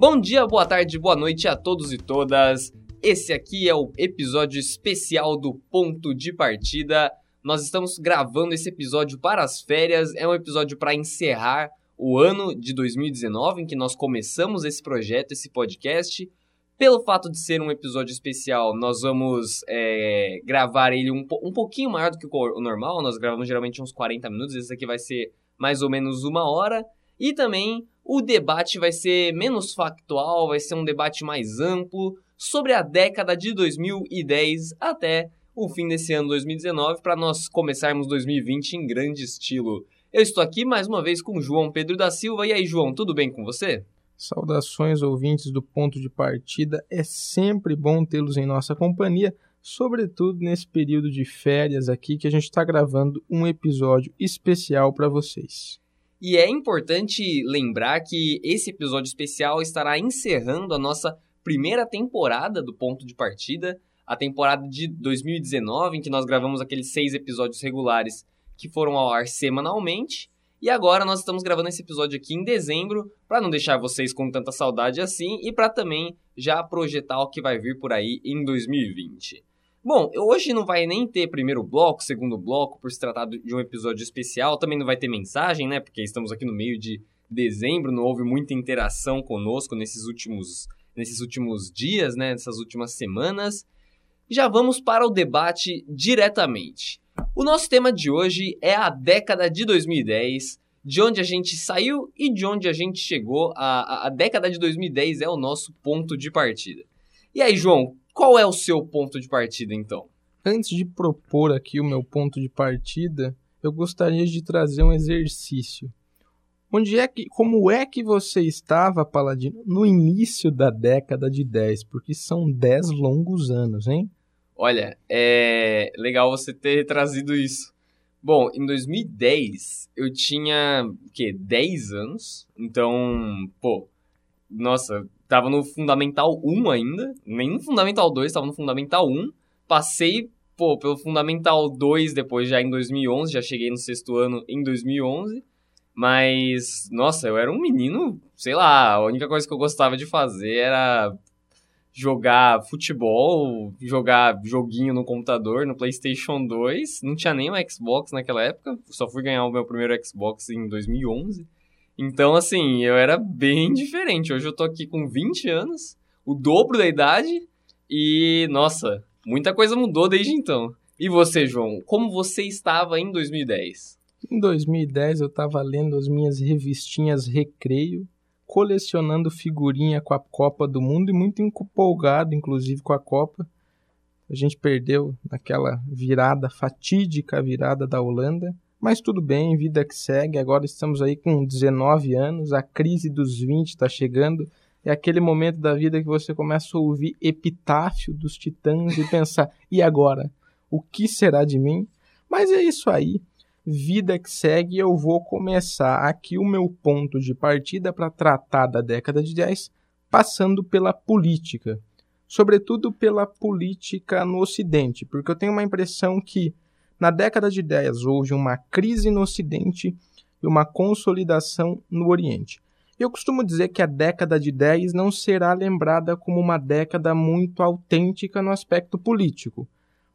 Bom dia, boa tarde, boa noite a todos e todas. Esse aqui é o episódio especial do Ponto de Partida. Nós estamos gravando esse episódio para as férias. É um episódio para encerrar o ano de 2019 em que nós começamos esse projeto, esse podcast. Pelo fato de ser um episódio especial, nós vamos é, gravar ele um, um pouquinho maior do que o normal. Nós gravamos geralmente uns 40 minutos. Esse aqui vai ser mais ou menos uma hora. E também o debate vai ser menos factual, vai ser um debate mais amplo sobre a década de 2010 até o fim desse ano 2019 para nós começarmos 2020 em grande estilo. Eu estou aqui mais uma vez com João Pedro da Silva. E aí, João, tudo bem com você? Saudações ouvintes do ponto de partida. É sempre bom tê-los em nossa companhia, sobretudo nesse período de férias aqui que a gente está gravando um episódio especial para vocês. E é importante lembrar que esse episódio especial estará encerrando a nossa primeira temporada do Ponto de Partida, a temporada de 2019, em que nós gravamos aqueles seis episódios regulares que foram ao ar semanalmente. E agora nós estamos gravando esse episódio aqui em dezembro, para não deixar vocês com tanta saudade assim e para também já projetar o que vai vir por aí em 2020. Bom, hoje não vai nem ter primeiro bloco, segundo bloco, por se tratar de um episódio especial. Também não vai ter mensagem, né? Porque estamos aqui no meio de dezembro, não houve muita interação conosco nesses últimos, nesses últimos dias, né? Nessas últimas semanas. Já vamos para o debate diretamente. O nosso tema de hoje é a década de 2010, de onde a gente saiu e de onde a gente chegou. A, a, a década de 2010 é o nosso ponto de partida. E aí, João, qual é o seu ponto de partida, então? Antes de propor aqui o meu ponto de partida, eu gostaria de trazer um exercício. Onde é que, como é que você estava, Paladino, no início da década de 10? Porque são 10 longos anos, hein? Olha, é legal você ter trazido isso. Bom, em 2010 eu tinha, o quê, 10 anos. Então, pô, nossa, Tava no Fundamental 1 ainda, nem no Fundamental 2, tava no Fundamental 1. Passei, pô, pelo Fundamental 2 depois já em 2011, já cheguei no sexto ano em 2011. Mas, nossa, eu era um menino, sei lá, a única coisa que eu gostava de fazer era jogar futebol, jogar joguinho no computador, no PlayStation 2. Não tinha nem um Xbox naquela época, só fui ganhar o meu primeiro Xbox em 2011. Então, assim, eu era bem diferente. Hoje eu tô aqui com 20 anos, o dobro da idade, e, nossa, muita coisa mudou desde então. E você, João, como você estava em 2010? Em 2010 eu estava lendo as minhas revistinhas Recreio, colecionando figurinha com a Copa do Mundo e muito empolgado, inclusive, com a Copa. A gente perdeu naquela virada, fatídica virada da Holanda. Mas tudo bem, vida que segue. Agora estamos aí com 19 anos, a crise dos 20 está chegando. É aquele momento da vida que você começa a ouvir epitáfio dos titãs e pensar: e agora? O que será de mim? Mas é isso aí. Vida que segue, eu vou começar aqui o meu ponto de partida para tratar da década de 10, passando pela política. Sobretudo pela política no Ocidente, porque eu tenho uma impressão que na década de 10 houve uma crise no Ocidente e uma consolidação no Oriente. Eu costumo dizer que a década de 10 não será lembrada como uma década muito autêntica no aspecto político,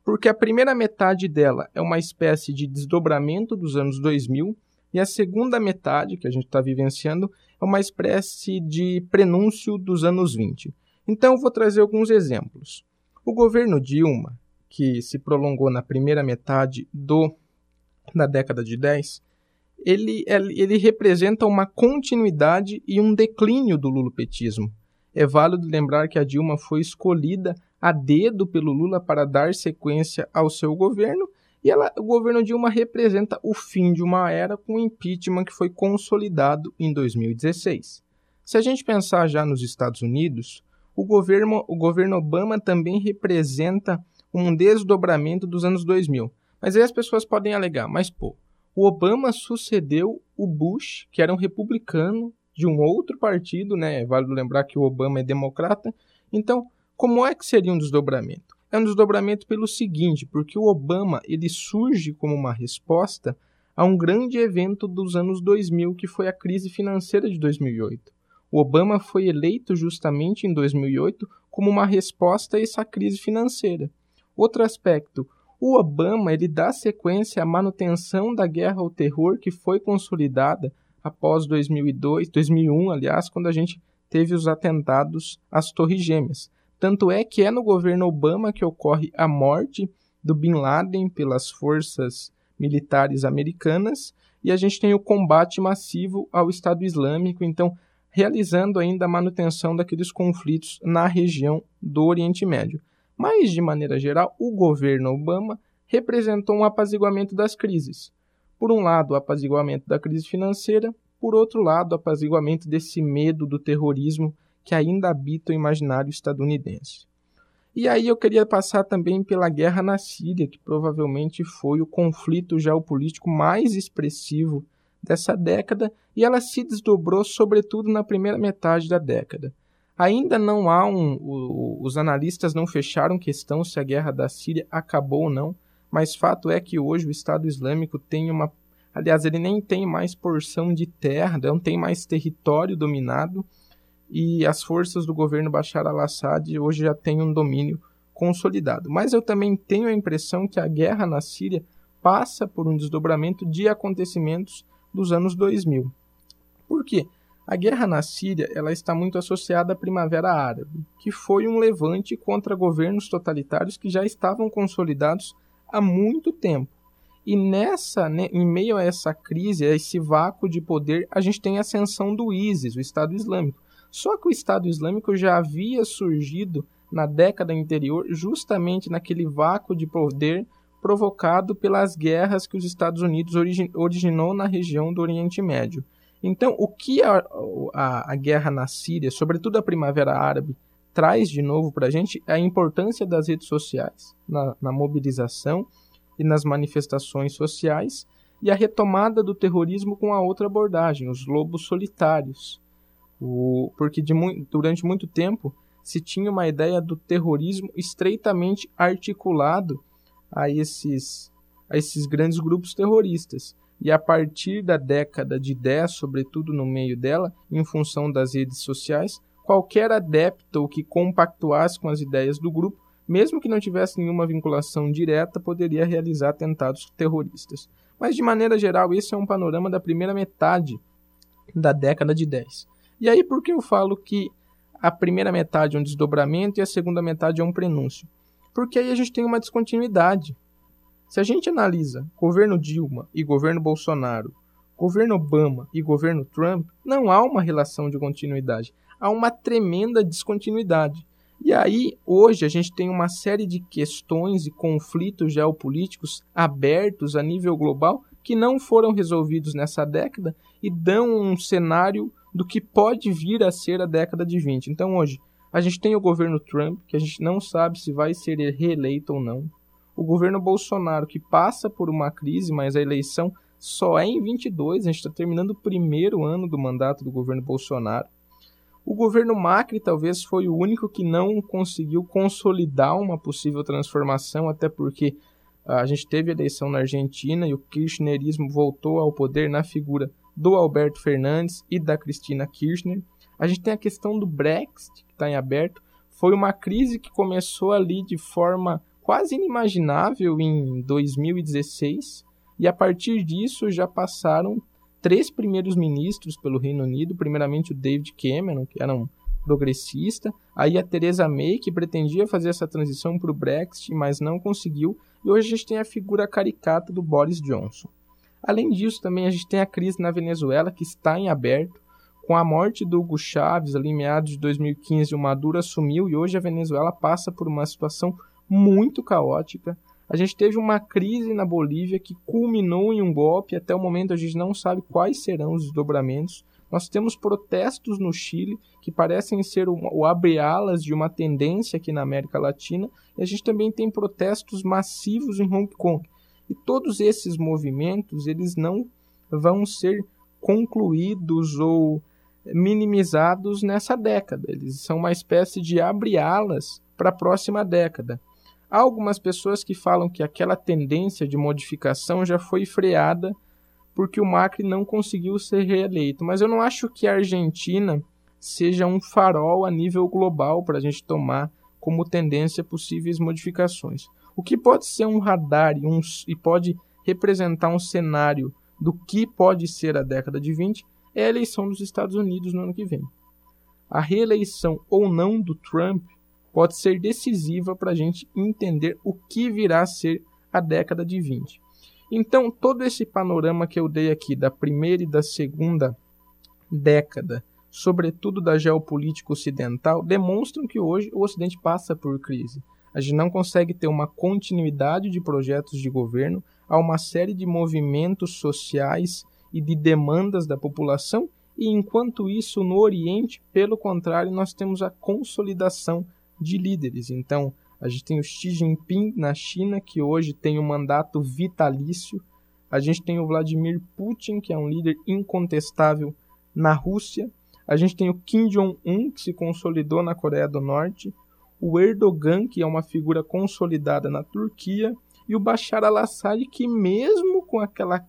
porque a primeira metade dela é uma espécie de desdobramento dos anos 2000 e a segunda metade, que a gente está vivenciando, é uma espécie de prenúncio dos anos 20. Então, vou trazer alguns exemplos. O governo Dilma que se prolongou na primeira metade do da década de 10, ele, ele representa uma continuidade e um declínio do lulopetismo. É válido lembrar que a Dilma foi escolhida a dedo pelo Lula para dar sequência ao seu governo, e ela, o governo Dilma representa o fim de uma era com o impeachment que foi consolidado em 2016. Se a gente pensar já nos Estados Unidos, o governo, o governo Obama também representa um desdobramento dos anos 2000. Mas aí as pessoas podem alegar, mas pô, o Obama sucedeu o Bush, que era um republicano de um outro partido, né? Vale lembrar que o Obama é democrata. Então, como é que seria um desdobramento? É um desdobramento pelo seguinte, porque o Obama ele surge como uma resposta a um grande evento dos anos 2000, que foi a crise financeira de 2008. O O Obama foi eleito justamente em 2008 como uma resposta a essa crise financeira. Outro aspecto, o Obama ele dá sequência à manutenção da guerra ao terror que foi consolidada após 2002, 2001, aliás, quando a gente teve os atentados às Torres Gêmeas. Tanto é que é no governo Obama que ocorre a morte do Bin Laden pelas forças militares americanas e a gente tem o combate massivo ao Estado Islâmico. Então, realizando ainda a manutenção daqueles conflitos na região do Oriente Médio. Mas, de maneira geral, o governo Obama representou um apaziguamento das crises. Por um lado, o apaziguamento da crise financeira, por outro lado, o apaziguamento desse medo do terrorismo que ainda habita o imaginário estadunidense. E aí eu queria passar também pela guerra na Síria, que provavelmente foi o conflito geopolítico mais expressivo dessa década e ela se desdobrou sobretudo na primeira metade da década. Ainda não há um. O, os analistas não fecharam questão se a guerra da Síria acabou ou não, mas fato é que hoje o Estado Islâmico tem uma. Aliás, ele nem tem mais porção de terra, não tem mais território dominado, e as forças do governo Bashar al-Assad hoje já têm um domínio consolidado. Mas eu também tenho a impressão que a guerra na Síria passa por um desdobramento de acontecimentos dos anos 2000. Por quê? A guerra na Síria ela está muito associada à Primavera Árabe, que foi um levante contra governos totalitários que já estavam consolidados há muito tempo. E nessa, né, em meio a essa crise, a esse vácuo de poder, a gente tem a ascensão do ISIS, o Estado Islâmico. Só que o Estado Islâmico já havia surgido na década anterior, justamente naquele vácuo de poder provocado pelas guerras que os Estados Unidos origi originou na região do Oriente Médio. Então, o que a, a, a guerra na Síria, sobretudo a Primavera Árabe, traz de novo para a gente é a importância das redes sociais na, na, mobilização e nas manifestações sociais e a retomada do terrorismo com a outra abordagem, os lobos solitários. O, porque de, durante muito tempo se tinha uma ideia do terrorismo estreitamente articulado a esses, a esses grandes grupos terroristas. E a partir da década de 10, sobretudo no meio dela, em função das redes sociais, qualquer adepto que compactuasse com as ideias do grupo, mesmo que não tivesse nenhuma vinculação direta, poderia realizar atentados terroristas. Mas de maneira geral, esse é um panorama da primeira metade da década de 10. E aí por que eu falo que a primeira metade é um desdobramento e a segunda metade é um prenúncio? porque aí a gente tem uma descontinuidade. Se a gente analisa governo Dilma e governo Bolsonaro, governo Obama e governo Trump, não há uma relação de continuidade, há uma tremenda descontinuidade. E aí, hoje, a gente tem uma série de questões e conflitos geopolíticos abertos a nível global que não foram resolvidos nessa década e dão um cenário do que pode vir a ser a década de 20. Então, hoje, a gente tem o governo Trump, que a gente não sabe se vai ser reeleito ou não. O governo Bolsonaro, que passa por uma crise, mas a eleição só é em 22, a gente está terminando o primeiro ano do mandato do governo Bolsonaro. O governo Macri talvez foi o único que não conseguiu consolidar uma possível transformação, até porque ah, a gente teve eleição na Argentina e o kirchnerismo voltou ao poder na figura do Alberto Fernandes e da Cristina Kirchner. A gente tem a questão do Brexit, que está em aberto. Foi uma crise que começou ali de forma quase inimaginável em 2016, e a partir disso já passaram três primeiros ministros pelo Reino Unido, primeiramente o David Cameron, que era um progressista, aí a Theresa May, que pretendia fazer essa transição para o Brexit, mas não conseguiu, e hoje a gente tem a figura caricata do Boris Johnson. Além disso, também a gente tem a crise na Venezuela, que está em aberto, com a morte do Hugo Chávez, ali em meados de 2015, o Maduro assumiu e hoje a Venezuela passa por uma situação muito caótica. A gente teve uma crise na Bolívia que culminou em um golpe, até o momento a gente não sabe quais serão os desdobramentos. Nós temos protestos no Chile que parecem ser o, o abre-alas de uma tendência aqui na América Latina, e a gente também tem protestos massivos em Hong Kong. E todos esses movimentos, eles não vão ser concluídos ou minimizados nessa década. Eles são uma espécie de abre-alas para a próxima década. Há algumas pessoas que falam que aquela tendência de modificação já foi freada porque o Macri não conseguiu ser reeleito. Mas eu não acho que a Argentina seja um farol a nível global para a gente tomar como tendência possíveis modificações. O que pode ser um radar e, um, e pode representar um cenário do que pode ser a década de 20 é a eleição dos Estados Unidos no ano que vem. A reeleição ou não do Trump pode ser decisiva para a gente entender o que virá a ser a década de 20. Então, todo esse panorama que eu dei aqui da primeira e da segunda década, sobretudo da geopolítica ocidental, demonstram que hoje o Ocidente passa por crise. A gente não consegue ter uma continuidade de projetos de governo, há uma série de movimentos sociais e de demandas da população, e enquanto isso, no Oriente, pelo contrário, nós temos a consolidação de líderes. Então, a gente tem o Xi Jinping na China, que hoje tem um mandato vitalício. A gente tem o Vladimir Putin, que é um líder incontestável na Rússia. A gente tem o Kim Jong-un, que se consolidou na Coreia do Norte. O Erdogan, que é uma figura consolidada na Turquia. E o Bashar al-Assad, que mesmo com aquela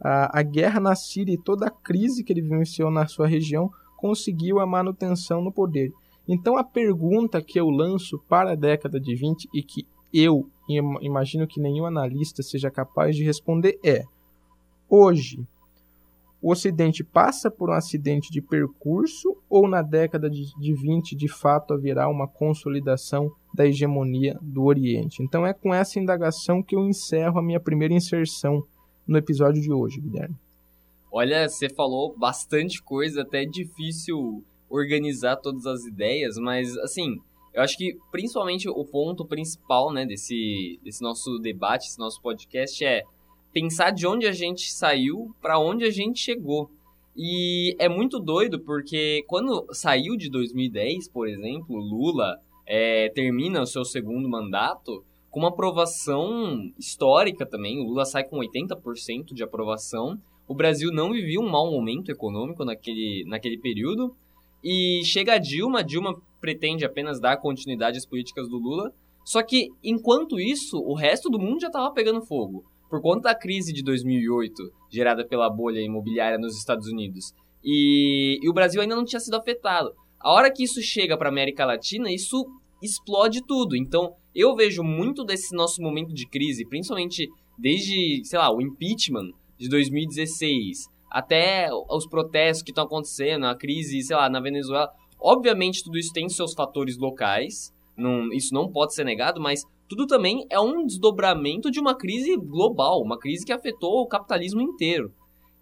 a, a guerra na Síria e toda a crise que ele vivenciou na sua região, conseguiu a manutenção no poder. Então a pergunta que eu lanço para a década de 20 e que eu imagino que nenhum analista seja capaz de responder é: hoje o Ocidente passa por um acidente de percurso ou na década de, de 20 de fato haverá uma consolidação da hegemonia do Oriente? Então é com essa indagação que eu encerro a minha primeira inserção no episódio de hoje, Guilherme? Olha, você falou bastante coisa, até difícil organizar todas as ideias, mas assim, eu acho que principalmente o ponto principal, né, desse, desse nosso debate, esse nosso podcast é pensar de onde a gente saiu para onde a gente chegou. E é muito doido porque quando saiu de 2010, por exemplo, Lula é, termina o seu segundo mandato, com uma aprovação histórica também. O Lula sai com 80% de aprovação. O Brasil não vivia um mau momento econômico naquele, naquele período. E chega a Dilma, Dilma pretende apenas dar continuidade às políticas do Lula. Só que, enquanto isso, o resto do mundo já estava pegando fogo. Por conta da crise de 2008, gerada pela bolha imobiliária nos Estados Unidos. E, e o Brasil ainda não tinha sido afetado. A hora que isso chega para América Latina, isso explode tudo. Então, eu vejo muito desse nosso momento de crise, principalmente desde, sei lá, o impeachment de 2016 até os protestos que estão acontecendo, a crise, sei lá, na Venezuela. Obviamente, tudo isso tem seus fatores locais, não, isso não pode ser negado, mas tudo também é um desdobramento de uma crise global, uma crise que afetou o capitalismo inteiro.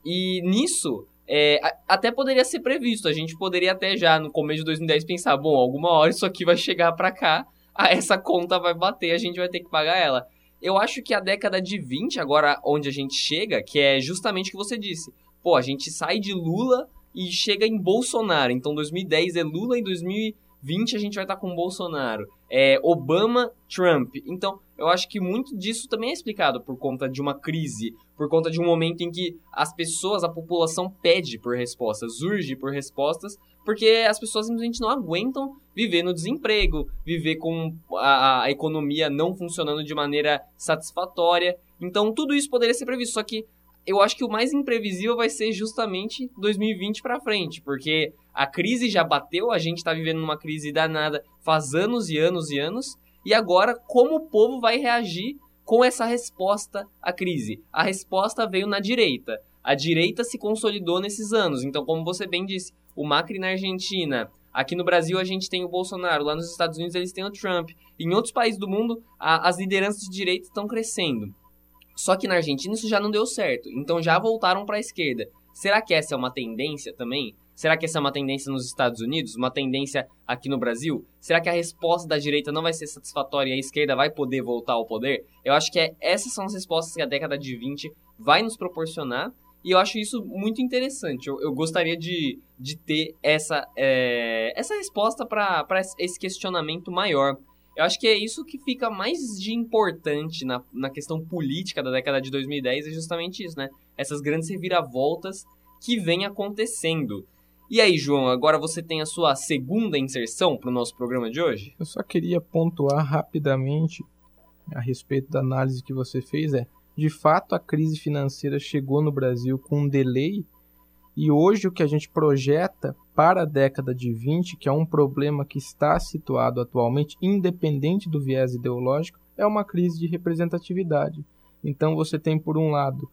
E nisso, é, até poderia ser previsto. A gente poderia até já no começo de 2010 pensar, bom, alguma hora isso aqui vai chegar para cá, essa conta vai bater, a gente vai ter que pagar ela. Eu acho que a década de 20, agora onde a gente chega, que é justamente o que você disse. Pô, a gente sai de Lula e chega em Bolsonaro. Então 2010 é Lula e 2020 a gente vai estar com Bolsonaro. É Obama, Trump. Então, eu acho que muito disso também é explicado por conta de uma crise, por conta de um momento em que as pessoas, a população pede por respostas, urge por respostas, porque as pessoas simplesmente não aguentam viver no desemprego, viver com a, a economia não funcionando de maneira satisfatória. Então, tudo isso poderia ser previsto, só que eu acho que o mais imprevisível vai ser justamente 2020 para frente, porque a crise já bateu, a gente está vivendo numa crise danada faz anos e anos e anos, e agora, como o povo vai reagir com essa resposta à crise? A resposta veio na direita. A direita se consolidou nesses anos. Então, como você bem disse, o Macri na Argentina, Aqui no Brasil a gente tem o Bolsonaro, lá nos Estados Unidos eles têm o Trump. Em outros países do mundo, a, as lideranças de direita estão crescendo. Só que na Argentina isso já não deu certo, então já voltaram para a esquerda. Será que essa é uma tendência também? Será que essa é uma tendência nos Estados Unidos? Uma tendência aqui no Brasil? Será que a resposta da direita não vai ser satisfatória e a esquerda vai poder voltar ao poder? Eu acho que é, essas são as respostas que a década de 20 vai nos proporcionar. E eu acho isso muito interessante. Eu, eu gostaria de, de ter essa, é, essa resposta para esse questionamento maior. Eu acho que é isso que fica mais de importante na, na questão política da década de 2010, é justamente isso, né? Essas grandes reviravoltas que vêm acontecendo. E aí, João, agora você tem a sua segunda inserção para o nosso programa de hoje? Eu só queria pontuar rapidamente a respeito da análise que você fez. É, de fato, a crise financeira chegou no Brasil com um delay e hoje o que a gente projeta para a década de 20, que é um problema que está situado atualmente, independente do viés ideológico, é uma crise de representatividade. Então você tem, por um lado,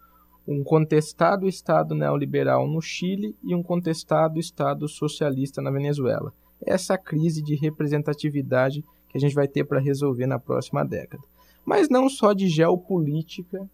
um contestado Estado neoliberal no Chile e um contestado Estado socialista na Venezuela. Essa crise de representatividade que a gente vai ter para resolver na próxima década. Mas não só de geopolítica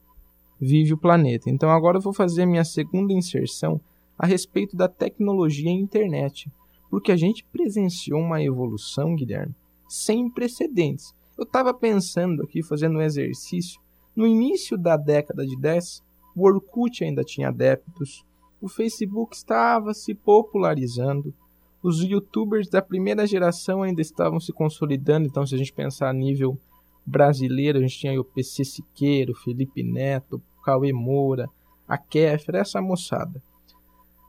vive o planeta. Então agora eu vou fazer minha segunda inserção a respeito da tecnologia e internet, porque a gente presenciou uma evolução, Guilherme, sem precedentes. Eu estava pensando aqui, fazendo um exercício, no início da década de 10, o Orkut ainda tinha adeptos, o Facebook estava se popularizando, os youtubers da primeira geração ainda estavam se consolidando, então se a gente pensar a nível brasileiro, a gente tinha o PC Siqueiro, Felipe Neto, Cauê Moura, a Kéfera, essa moçada.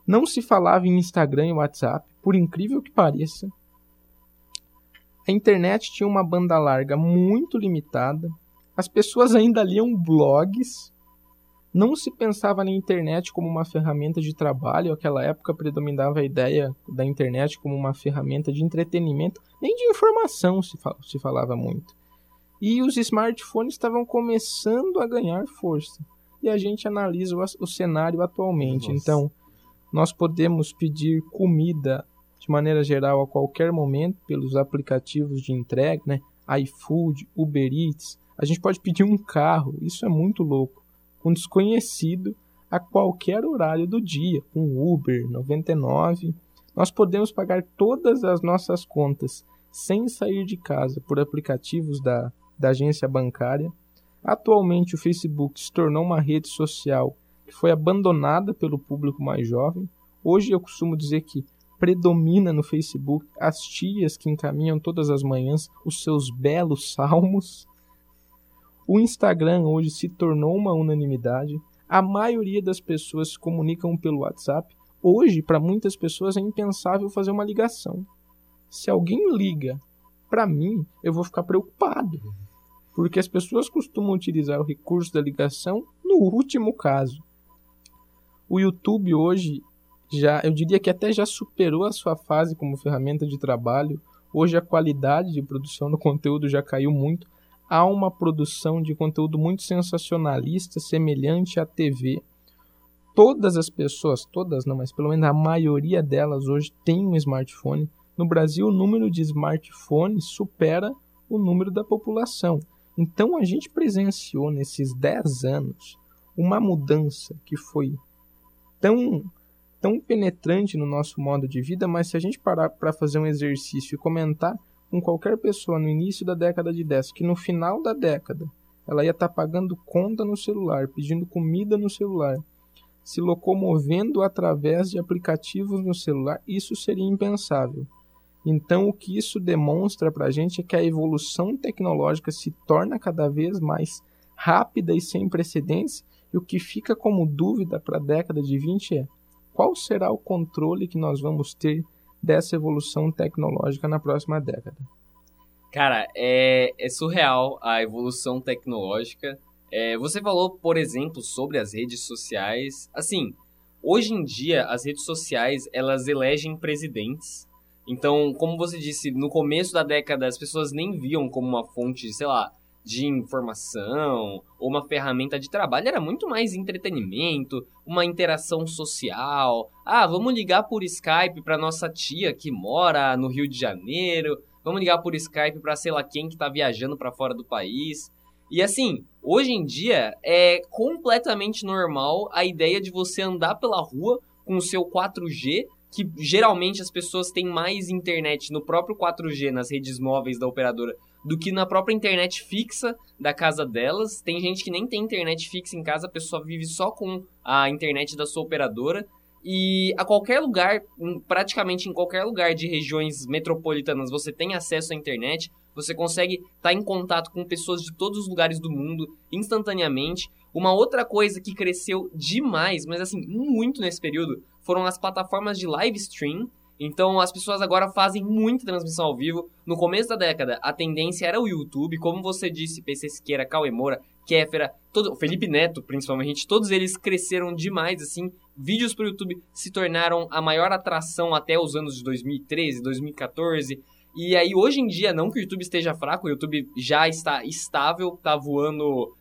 Não se falava em Instagram e WhatsApp, por incrível que pareça. A internet tinha uma banda larga muito limitada. As pessoas ainda liam blogs. Não se pensava na internet como uma ferramenta de trabalho. Naquela época predominava a ideia da internet como uma ferramenta de entretenimento, nem de informação se, se falava muito. E os smartphones estavam começando a ganhar força. E a gente analisa o, o cenário atualmente. Nossa. Então, nós podemos pedir comida de maneira geral a qualquer momento pelos aplicativos de entrega, né? iFood, Uber Eats. A gente pode pedir um carro, isso é muito louco. Um desconhecido a qualquer horário do dia, com Uber 99. Nós podemos pagar todas as nossas contas sem sair de casa por aplicativos da, da agência bancária. Atualmente o Facebook se tornou uma rede social que foi abandonada pelo público mais jovem. Hoje eu costumo dizer que predomina no Facebook as tias que encaminham todas as manhãs os seus belos salmos. O Instagram hoje se tornou uma unanimidade. A maioria das pessoas se comunicam pelo WhatsApp. Hoje, para muitas pessoas, é impensável fazer uma ligação. Se alguém liga para mim, eu vou ficar preocupado. Porque as pessoas costumam utilizar o recurso da ligação no último caso. O YouTube hoje já, eu diria que até já superou a sua fase como ferramenta de trabalho. Hoje a qualidade de produção do conteúdo já caiu muito. Há uma produção de conteúdo muito sensacionalista, semelhante à TV. Todas as pessoas, todas não, mas pelo menos a maioria delas hoje tem um smartphone. No Brasil, o número de smartphones supera o número da população. Então a gente presenciou nesses 10 anos uma mudança que foi tão, tão penetrante no nosso modo de vida, mas se a gente parar para fazer um exercício e comentar com qualquer pessoa no início da década de 10, que no final da década ela ia estar tá pagando conta no celular, pedindo comida no celular, se locomovendo através de aplicativos no celular, isso seria impensável. Então, o que isso demonstra para a gente é que a evolução tecnológica se torna cada vez mais rápida e sem precedentes e o que fica como dúvida para a década de 20 é qual será o controle que nós vamos ter dessa evolução tecnológica na próxima década. Cara, é, é surreal a evolução tecnológica. É, você falou, por exemplo, sobre as redes sociais. Assim, hoje em dia, as redes sociais elas elegem presidentes. Então, como você disse, no começo da década as pessoas nem viam como uma fonte, sei lá, de informação ou uma ferramenta de trabalho, era muito mais entretenimento, uma interação social. Ah, vamos ligar por Skype para nossa tia que mora no Rio de Janeiro, vamos ligar por Skype para sei lá quem que está viajando para fora do país. E assim, hoje em dia é completamente normal a ideia de você andar pela rua com o seu 4G que geralmente as pessoas têm mais internet no próprio 4G, nas redes móveis da operadora, do que na própria internet fixa da casa delas. Tem gente que nem tem internet fixa em casa, a pessoa vive só com a internet da sua operadora. E a qualquer lugar, praticamente em qualquer lugar de regiões metropolitanas, você tem acesso à internet, você consegue estar tá em contato com pessoas de todos os lugares do mundo instantaneamente. Uma outra coisa que cresceu demais, mas assim, muito nesse período, foram as plataformas de live stream então as pessoas agora fazem muita transmissão ao vivo. No começo da década, a tendência era o YouTube, como você disse, PC Siqueira, Cauê Moura, Kéfera, todo, Felipe Neto, principalmente, todos eles cresceram demais, assim, vídeos para o YouTube se tornaram a maior atração até os anos de 2013, 2014. E aí, hoje em dia, não que o YouTube esteja fraco, o YouTube já está estável, está voando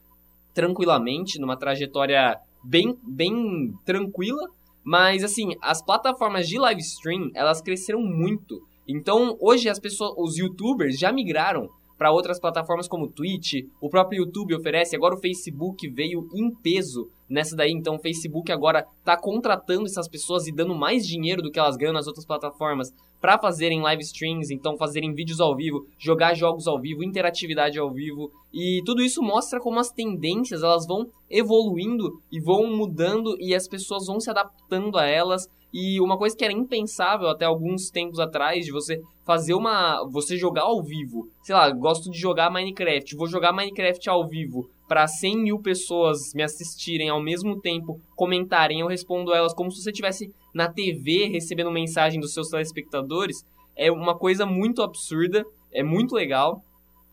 tranquilamente, numa trajetória bem, bem tranquila. Mas, assim, as plataformas de live stream, elas cresceram muito. Então, hoje as pessoas, os youtubers já migraram para outras plataformas como Twitch, o próprio YouTube oferece, agora o Facebook veio em peso nessa daí, então o Facebook agora está contratando essas pessoas e dando mais dinheiro do que elas ganham nas outras plataformas para fazerem live streams, então fazerem vídeos ao vivo, jogar jogos ao vivo, interatividade ao vivo, e tudo isso mostra como as tendências elas vão evoluindo e vão mudando e as pessoas vão se adaptando a elas e uma coisa que era impensável até alguns tempos atrás, de você fazer uma. você jogar ao vivo. Sei lá, gosto de jogar Minecraft, vou jogar Minecraft ao vivo para 100 mil pessoas me assistirem ao mesmo tempo, comentarem, eu respondo elas como se você estivesse na TV recebendo mensagem dos seus telespectadores. É uma coisa muito absurda, é muito legal.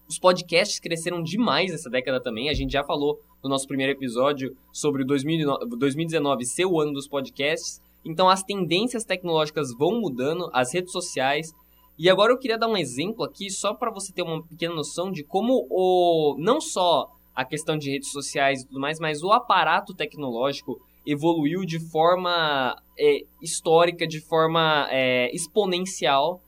Os podcasts cresceram demais essa década também. A gente já falou no nosso primeiro episódio sobre o 2019 ser o ano dos podcasts. Então as tendências tecnológicas vão mudando, as redes sociais. E agora eu queria dar um exemplo aqui só para você ter uma pequena noção de como o não só a questão de redes sociais e tudo mais, mas o aparato tecnológico evoluiu de forma é, histórica, de forma é, exponencial.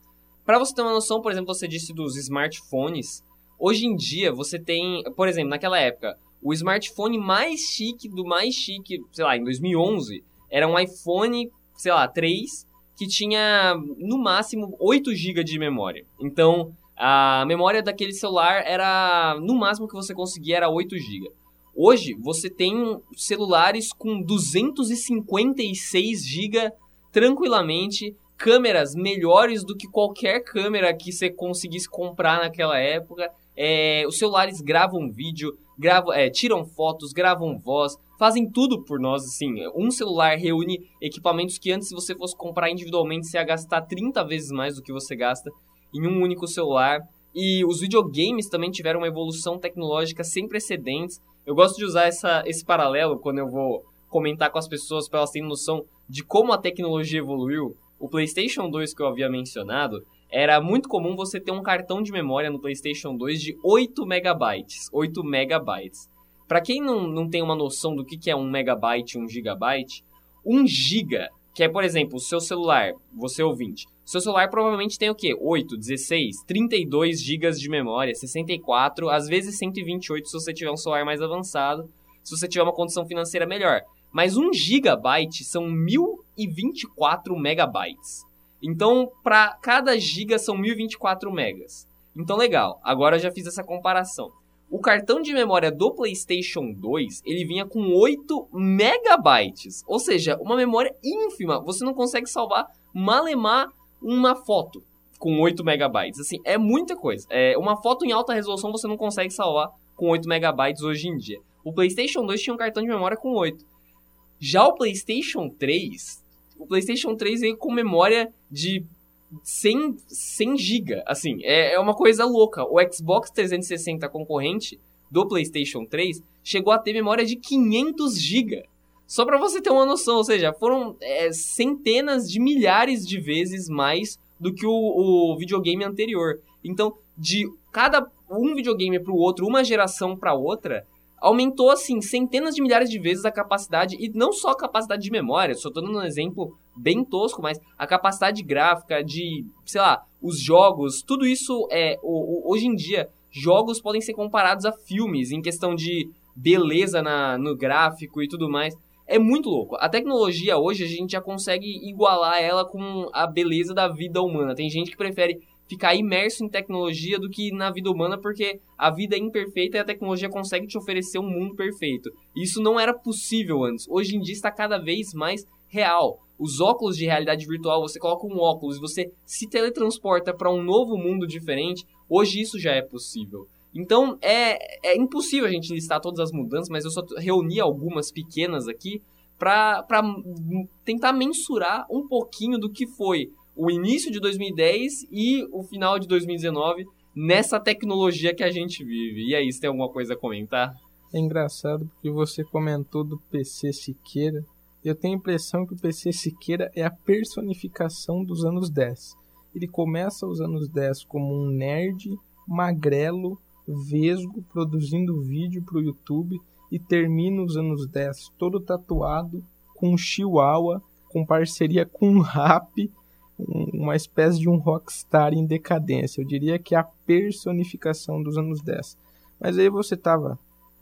Para você ter uma noção, por exemplo, você disse dos smartphones. Hoje em dia você tem, por exemplo, naquela época, o smartphone mais chique do mais chique, sei lá, em 2011, era um iPhone, sei lá, 3, que tinha no máximo 8 GB de memória. Então, a memória daquele celular era, no máximo que você conseguia era 8 GB. Hoje, você tem celulares com 256 GB tranquilamente, câmeras melhores do que qualquer câmera que você conseguisse comprar naquela época. É, os celulares gravam vídeo, gravam, é, tiram fotos, gravam voz, fazem tudo por nós, assim. Um celular reúne equipamentos que antes, se você fosse comprar individualmente, você ia gastar 30 vezes mais do que você gasta em um único celular. E os videogames também tiveram uma evolução tecnológica sem precedentes. Eu gosto de usar essa, esse paralelo quando eu vou comentar com as pessoas para elas terem noção de como a tecnologia evoluiu. O PlayStation 2 que eu havia mencionado, era muito comum você ter um cartão de memória no PlayStation 2 de 8 megabytes. 8 megabytes. Para quem não, não tem uma noção do que, que é um megabyte um gigabyte, um giga, que é, por exemplo, o seu celular, você ouvinte, seu celular provavelmente tem o quê? 8, 16, 32 gigas de memória, 64, às vezes 128 se você tiver um celular mais avançado, se você tiver uma condição financeira melhor. Mas 1 gigabyte são 1024 megabytes. Então, para cada giga são 1024 megas. Então, legal. Agora eu já fiz essa comparação. O cartão de memória do PlayStation 2, ele vinha com 8 megabytes. Ou seja, uma memória ínfima. Você não consegue salvar malemar uma foto com 8 megabytes. Assim, é muita coisa. É, uma foto em alta resolução você não consegue salvar com 8 megabytes hoje em dia. O PlayStation 2 tinha um cartão de memória com 8. Já o PlayStation 3, o PlayStation 3 veio com memória de 100, 100 GB. Assim, é, é uma coisa louca. O Xbox 360 concorrente do PlayStation 3 chegou a ter memória de 500 GB. Só para você ter uma noção, ou seja, foram é, centenas de milhares de vezes mais do que o, o videogame anterior. Então, de cada um videogame para o outro, uma geração para outra, aumentou assim centenas de milhares de vezes a capacidade e não só a capacidade de memória, só estou dando um exemplo bem tosco, mas a capacidade gráfica de, sei lá, os jogos, tudo isso é hoje em dia jogos podem ser comparados a filmes em questão de beleza na, no gráfico e tudo mais. É muito louco. A tecnologia hoje a gente já consegue igualar ela com a beleza da vida humana. Tem gente que prefere ficar imerso em tecnologia do que na vida humana porque a vida é imperfeita e a tecnologia consegue te oferecer um mundo perfeito. Isso não era possível antes. Hoje em dia está cada vez mais real. Os óculos de realidade virtual, você coloca um óculos e você se teletransporta para um novo mundo diferente. Hoje isso já é possível. Então é, é impossível a gente listar todas as mudanças, mas eu só reuni algumas pequenas aqui para tentar mensurar um pouquinho do que foi o início de 2010 e o final de 2019 nessa tecnologia que a gente vive. E aí, você tem alguma coisa a comentar? É engraçado porque você comentou do PC Siqueira eu tenho a impressão que o PC Siqueira é a personificação dos anos 10. Ele começa os anos 10 como um nerd, magrelo, vesgo, produzindo vídeo para o YouTube e termina os anos 10 todo tatuado, com chihuahua, com parceria com rap, uma espécie de um rockstar em decadência. Eu diria que é a personificação dos anos 10. Mas aí você estava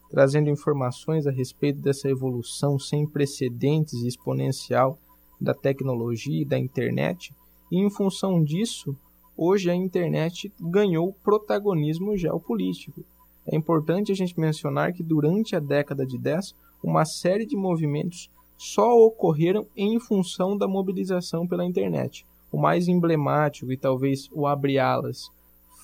trazendo informações a respeito dessa evolução sem precedentes e exponencial da tecnologia e da internet, e em função disso, hoje a internet ganhou protagonismo geopolítico. É importante a gente mencionar que durante a década de 10, uma série de movimentos só ocorreram em função da mobilização pela internet. O mais emblemático e talvez o abre-alas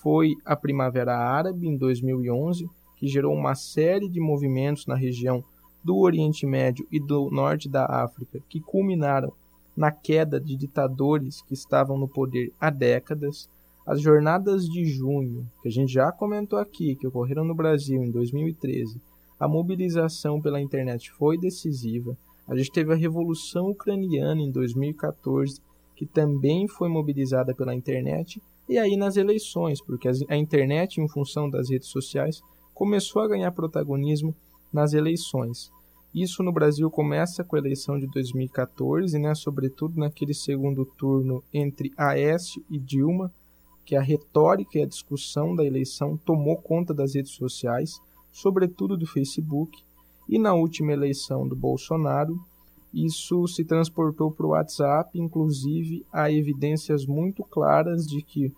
foi a Primavera Árabe em 2011, que gerou uma série de movimentos na região do Oriente Médio e do norte da África, que culminaram na queda de ditadores que estavam no poder há décadas. As jornadas de junho, que a gente já comentou aqui, que ocorreram no Brasil em 2013, a mobilização pela internet foi decisiva. A gente teve a Revolução Ucraniana em 2014, que também foi mobilizada pela internet, e aí nas eleições, porque a internet, em função das redes sociais, começou a ganhar protagonismo nas eleições. Isso no Brasil começa com a eleição de 2014, né, sobretudo naquele segundo turno entre Aécio e Dilma, que a retórica e a discussão da eleição tomou conta das redes sociais, sobretudo do Facebook, e na última eleição do Bolsonaro, isso se transportou para o WhatsApp, inclusive há evidências muito claras de que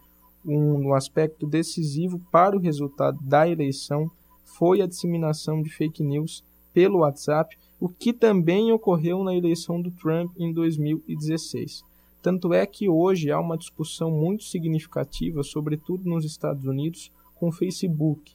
um aspecto decisivo para o resultado da eleição foi a disseminação de fake news pelo WhatsApp, o que também ocorreu na eleição do Trump em 2016. Tanto é que hoje há uma discussão muito significativa, sobretudo nos Estados Unidos, com o Facebook,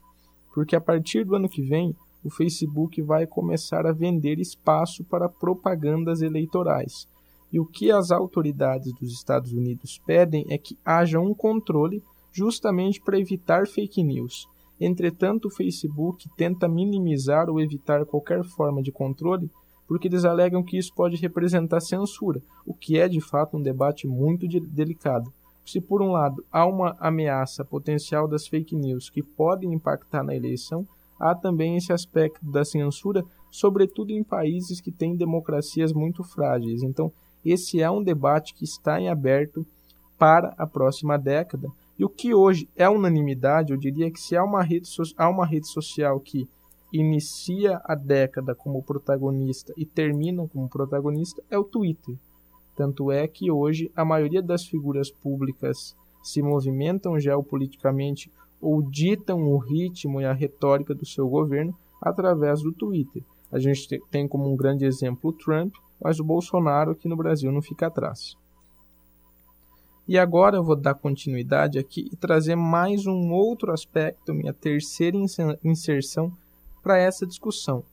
porque a partir do ano que vem o Facebook vai começar a vender espaço para propagandas eleitorais. E o que as autoridades dos Estados Unidos pedem é que haja um controle justamente para evitar fake news. Entretanto, o Facebook tenta minimizar ou evitar qualquer forma de controle porque eles alegam que isso pode representar censura, o que é de fato um debate muito de delicado. Se por um lado há uma ameaça potencial das fake news que podem impactar na eleição, há também esse aspecto da censura, sobretudo em países que têm democracias muito frágeis. Então, esse é um debate que está em aberto para a próxima década. E o que hoje é unanimidade, eu diria que se há uma rede, so há uma rede social que inicia a década como protagonista e termina como protagonista, é o Twitter. Tanto é que hoje a maioria das figuras públicas se movimentam geopoliticamente ou ditam o ritmo e a retórica do seu governo através do Twitter. A gente tem como um grande exemplo o Trump, mas o Bolsonaro aqui no Brasil não fica atrás. E agora eu vou dar continuidade aqui e trazer mais um outro aspecto, minha terceira inserção para essa discussão,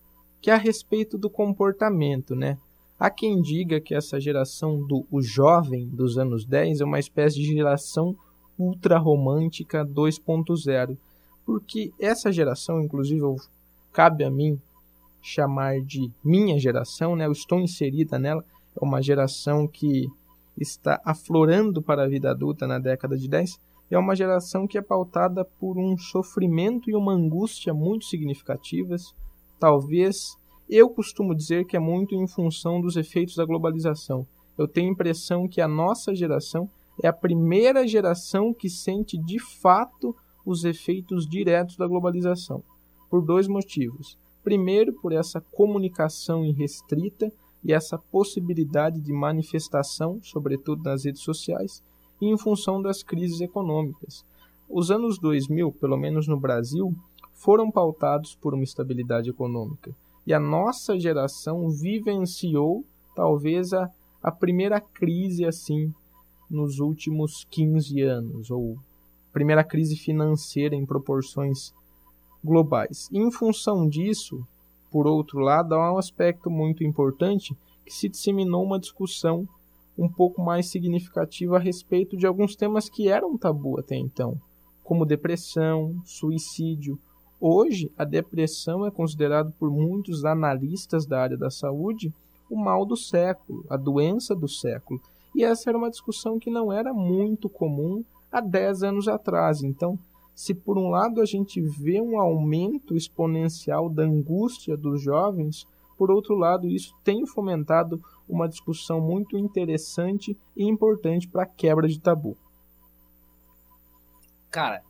que é a respeito do comportamento, né? Há quem diga que essa geração do o jovem dos anos 10 é uma espécie de geração ultra romântica 2.0, porque essa geração, inclusive, cabe a mim chamar de minha geração, né? Eu estou inserida nela, é uma geração que está aflorando para a vida adulta na década de 10, é uma geração que é pautada por um sofrimento e uma angústia muito significativas. Talvez eu costumo dizer que é muito em função dos efeitos da globalização. Eu tenho a impressão que a nossa geração é a primeira geração que sente de fato os efeitos diretos da globalização, por dois motivos. Primeiro, por essa comunicação irrestrita e essa possibilidade de manifestação, sobretudo nas redes sociais, e em função das crises econômicas. Os anos 2000, pelo menos no Brasil, foram pautados por uma estabilidade econômica. E a nossa geração vivenciou talvez a, a primeira crise assim nos últimos 15 anos, ou primeira crise financeira em proporções globais. E em função disso, por outro lado, há um aspecto muito importante que se disseminou uma discussão um pouco mais significativa a respeito de alguns temas que eram tabu até então, como depressão, suicídio. Hoje, a depressão é considerado por muitos analistas da área da saúde o mal do século, a doença do século. E essa era uma discussão que não era muito comum há 10 anos atrás. Então, se por um lado a gente vê um aumento exponencial da angústia dos jovens, por outro lado, isso tem fomentado uma discussão muito interessante e importante para a quebra de tabu. Cara,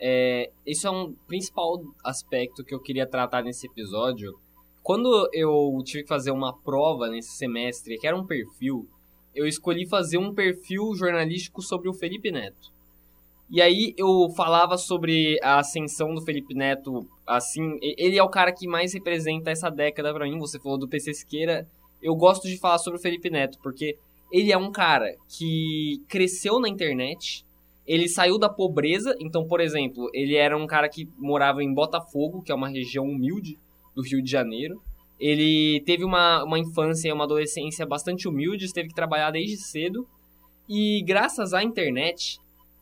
é, esse é um principal aspecto que eu queria tratar nesse episódio. Quando eu tive que fazer uma prova nesse semestre, que era um perfil, eu escolhi fazer um perfil jornalístico sobre o Felipe Neto. E aí eu falava sobre a ascensão do Felipe Neto, assim, ele é o cara que mais representa essa década para mim. Você falou do PC Siqueira, eu gosto de falar sobre o Felipe Neto, porque ele é um cara que cresceu na internet, ele saiu da pobreza, então, por exemplo, ele era um cara que morava em Botafogo, que é uma região humilde do Rio de Janeiro. Ele teve uma, uma infância e uma adolescência bastante humildes, teve que trabalhar desde cedo. E graças à internet,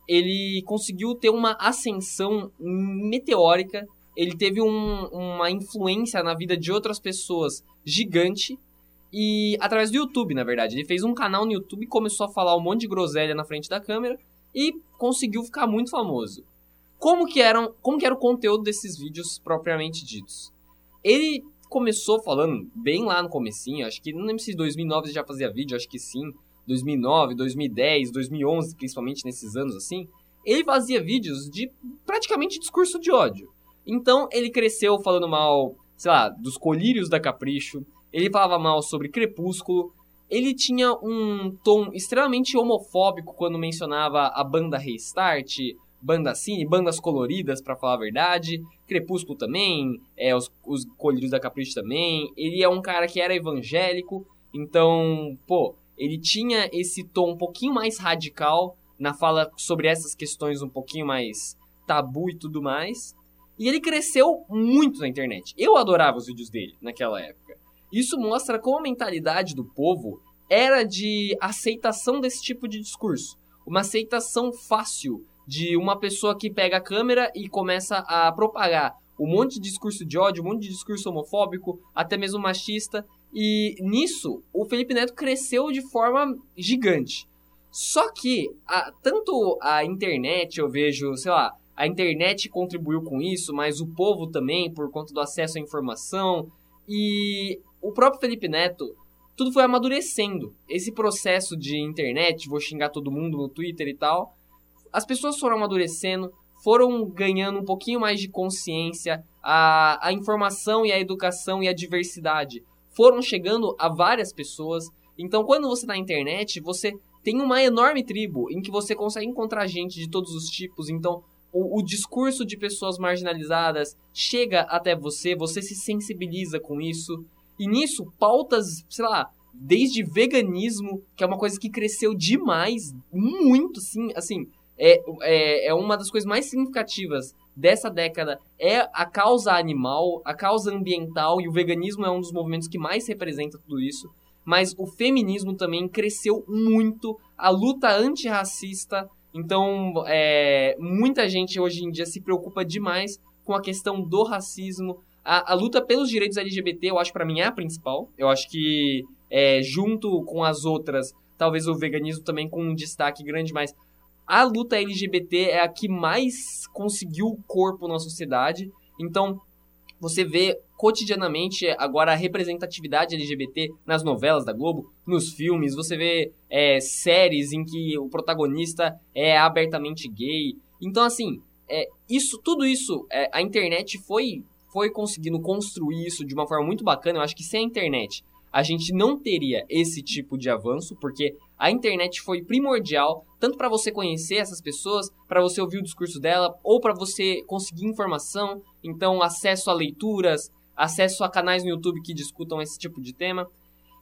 ele conseguiu ter uma ascensão meteórica. Ele teve um, uma influência na vida de outras pessoas gigante. E através do YouTube, na verdade. Ele fez um canal no YouTube começou a falar um monte de groselha na frente da câmera e conseguiu ficar muito famoso. Como que, eram, como que era o conteúdo desses vídeos propriamente ditos? Ele começou falando bem lá no comecinho, acho que não lembro se em 2009 ele já fazia vídeo, acho que sim, 2009, 2010, 2011, principalmente nesses anos assim, ele fazia vídeos de praticamente discurso de ódio. Então ele cresceu falando mal, sei lá, dos colírios da Capricho, ele falava mal sobre Crepúsculo, ele tinha um tom extremamente homofóbico quando mencionava a banda Restart, banda Cine, bandas coloridas, para falar a verdade. Crepúsculo também, é, os, os Colírios da Capricho também. Ele é um cara que era evangélico, então, pô, ele tinha esse tom um pouquinho mais radical na fala sobre essas questões um pouquinho mais tabu e tudo mais. E ele cresceu muito na internet. Eu adorava os vídeos dele naquela época. Isso mostra como a mentalidade do povo era de aceitação desse tipo de discurso. Uma aceitação fácil de uma pessoa que pega a câmera e começa a propagar um monte de discurso de ódio, um monte de discurso homofóbico, até mesmo machista. E nisso, o Felipe Neto cresceu de forma gigante. Só que, a, tanto a internet, eu vejo, sei lá, a internet contribuiu com isso, mas o povo também, por conta do acesso à informação. E o próprio Felipe Neto, tudo foi amadurecendo. Esse processo de internet, vou xingar todo mundo no Twitter e tal, as pessoas foram amadurecendo, foram ganhando um pouquinho mais de consciência, a, a informação e a educação e a diversidade foram chegando a várias pessoas. Então, quando você está na internet, você tem uma enorme tribo em que você consegue encontrar gente de todos os tipos. Então, o, o, discurso de pessoas marginalizadas chega até você, você se sensibiliza com isso. E nisso, pautas, sei lá, desde veganismo, que é uma coisa que cresceu demais, muito, sim, assim, é, é, é uma das coisas mais significativas dessa década é a causa animal, a causa ambiental, e o veganismo é um dos movimentos que mais representa tudo isso. Mas o feminismo também cresceu muito, a luta antirracista. Então, é, muita gente hoje em dia se preocupa demais com a questão do racismo, a, a luta pelos direitos LGBT, eu acho para mim é a principal. Eu acho que é, junto com as outras, talvez o veganismo também com um destaque grande, mas a luta LGBT é a que mais conseguiu corpo na sociedade. Então, você vê cotidianamente agora a representatividade LGBT nas novelas da Globo, nos filmes, você vê é, séries em que o protagonista é abertamente gay. Então, assim, é, isso, tudo isso, é, a internet foi foi conseguindo construir isso de uma forma muito bacana. Eu acho que sem a internet a gente não teria esse tipo de avanço, porque a internet foi primordial tanto para você conhecer essas pessoas, para você ouvir o discurso dela, ou para você conseguir informação, então acesso a leituras, acesso a canais no YouTube que discutam esse tipo de tema.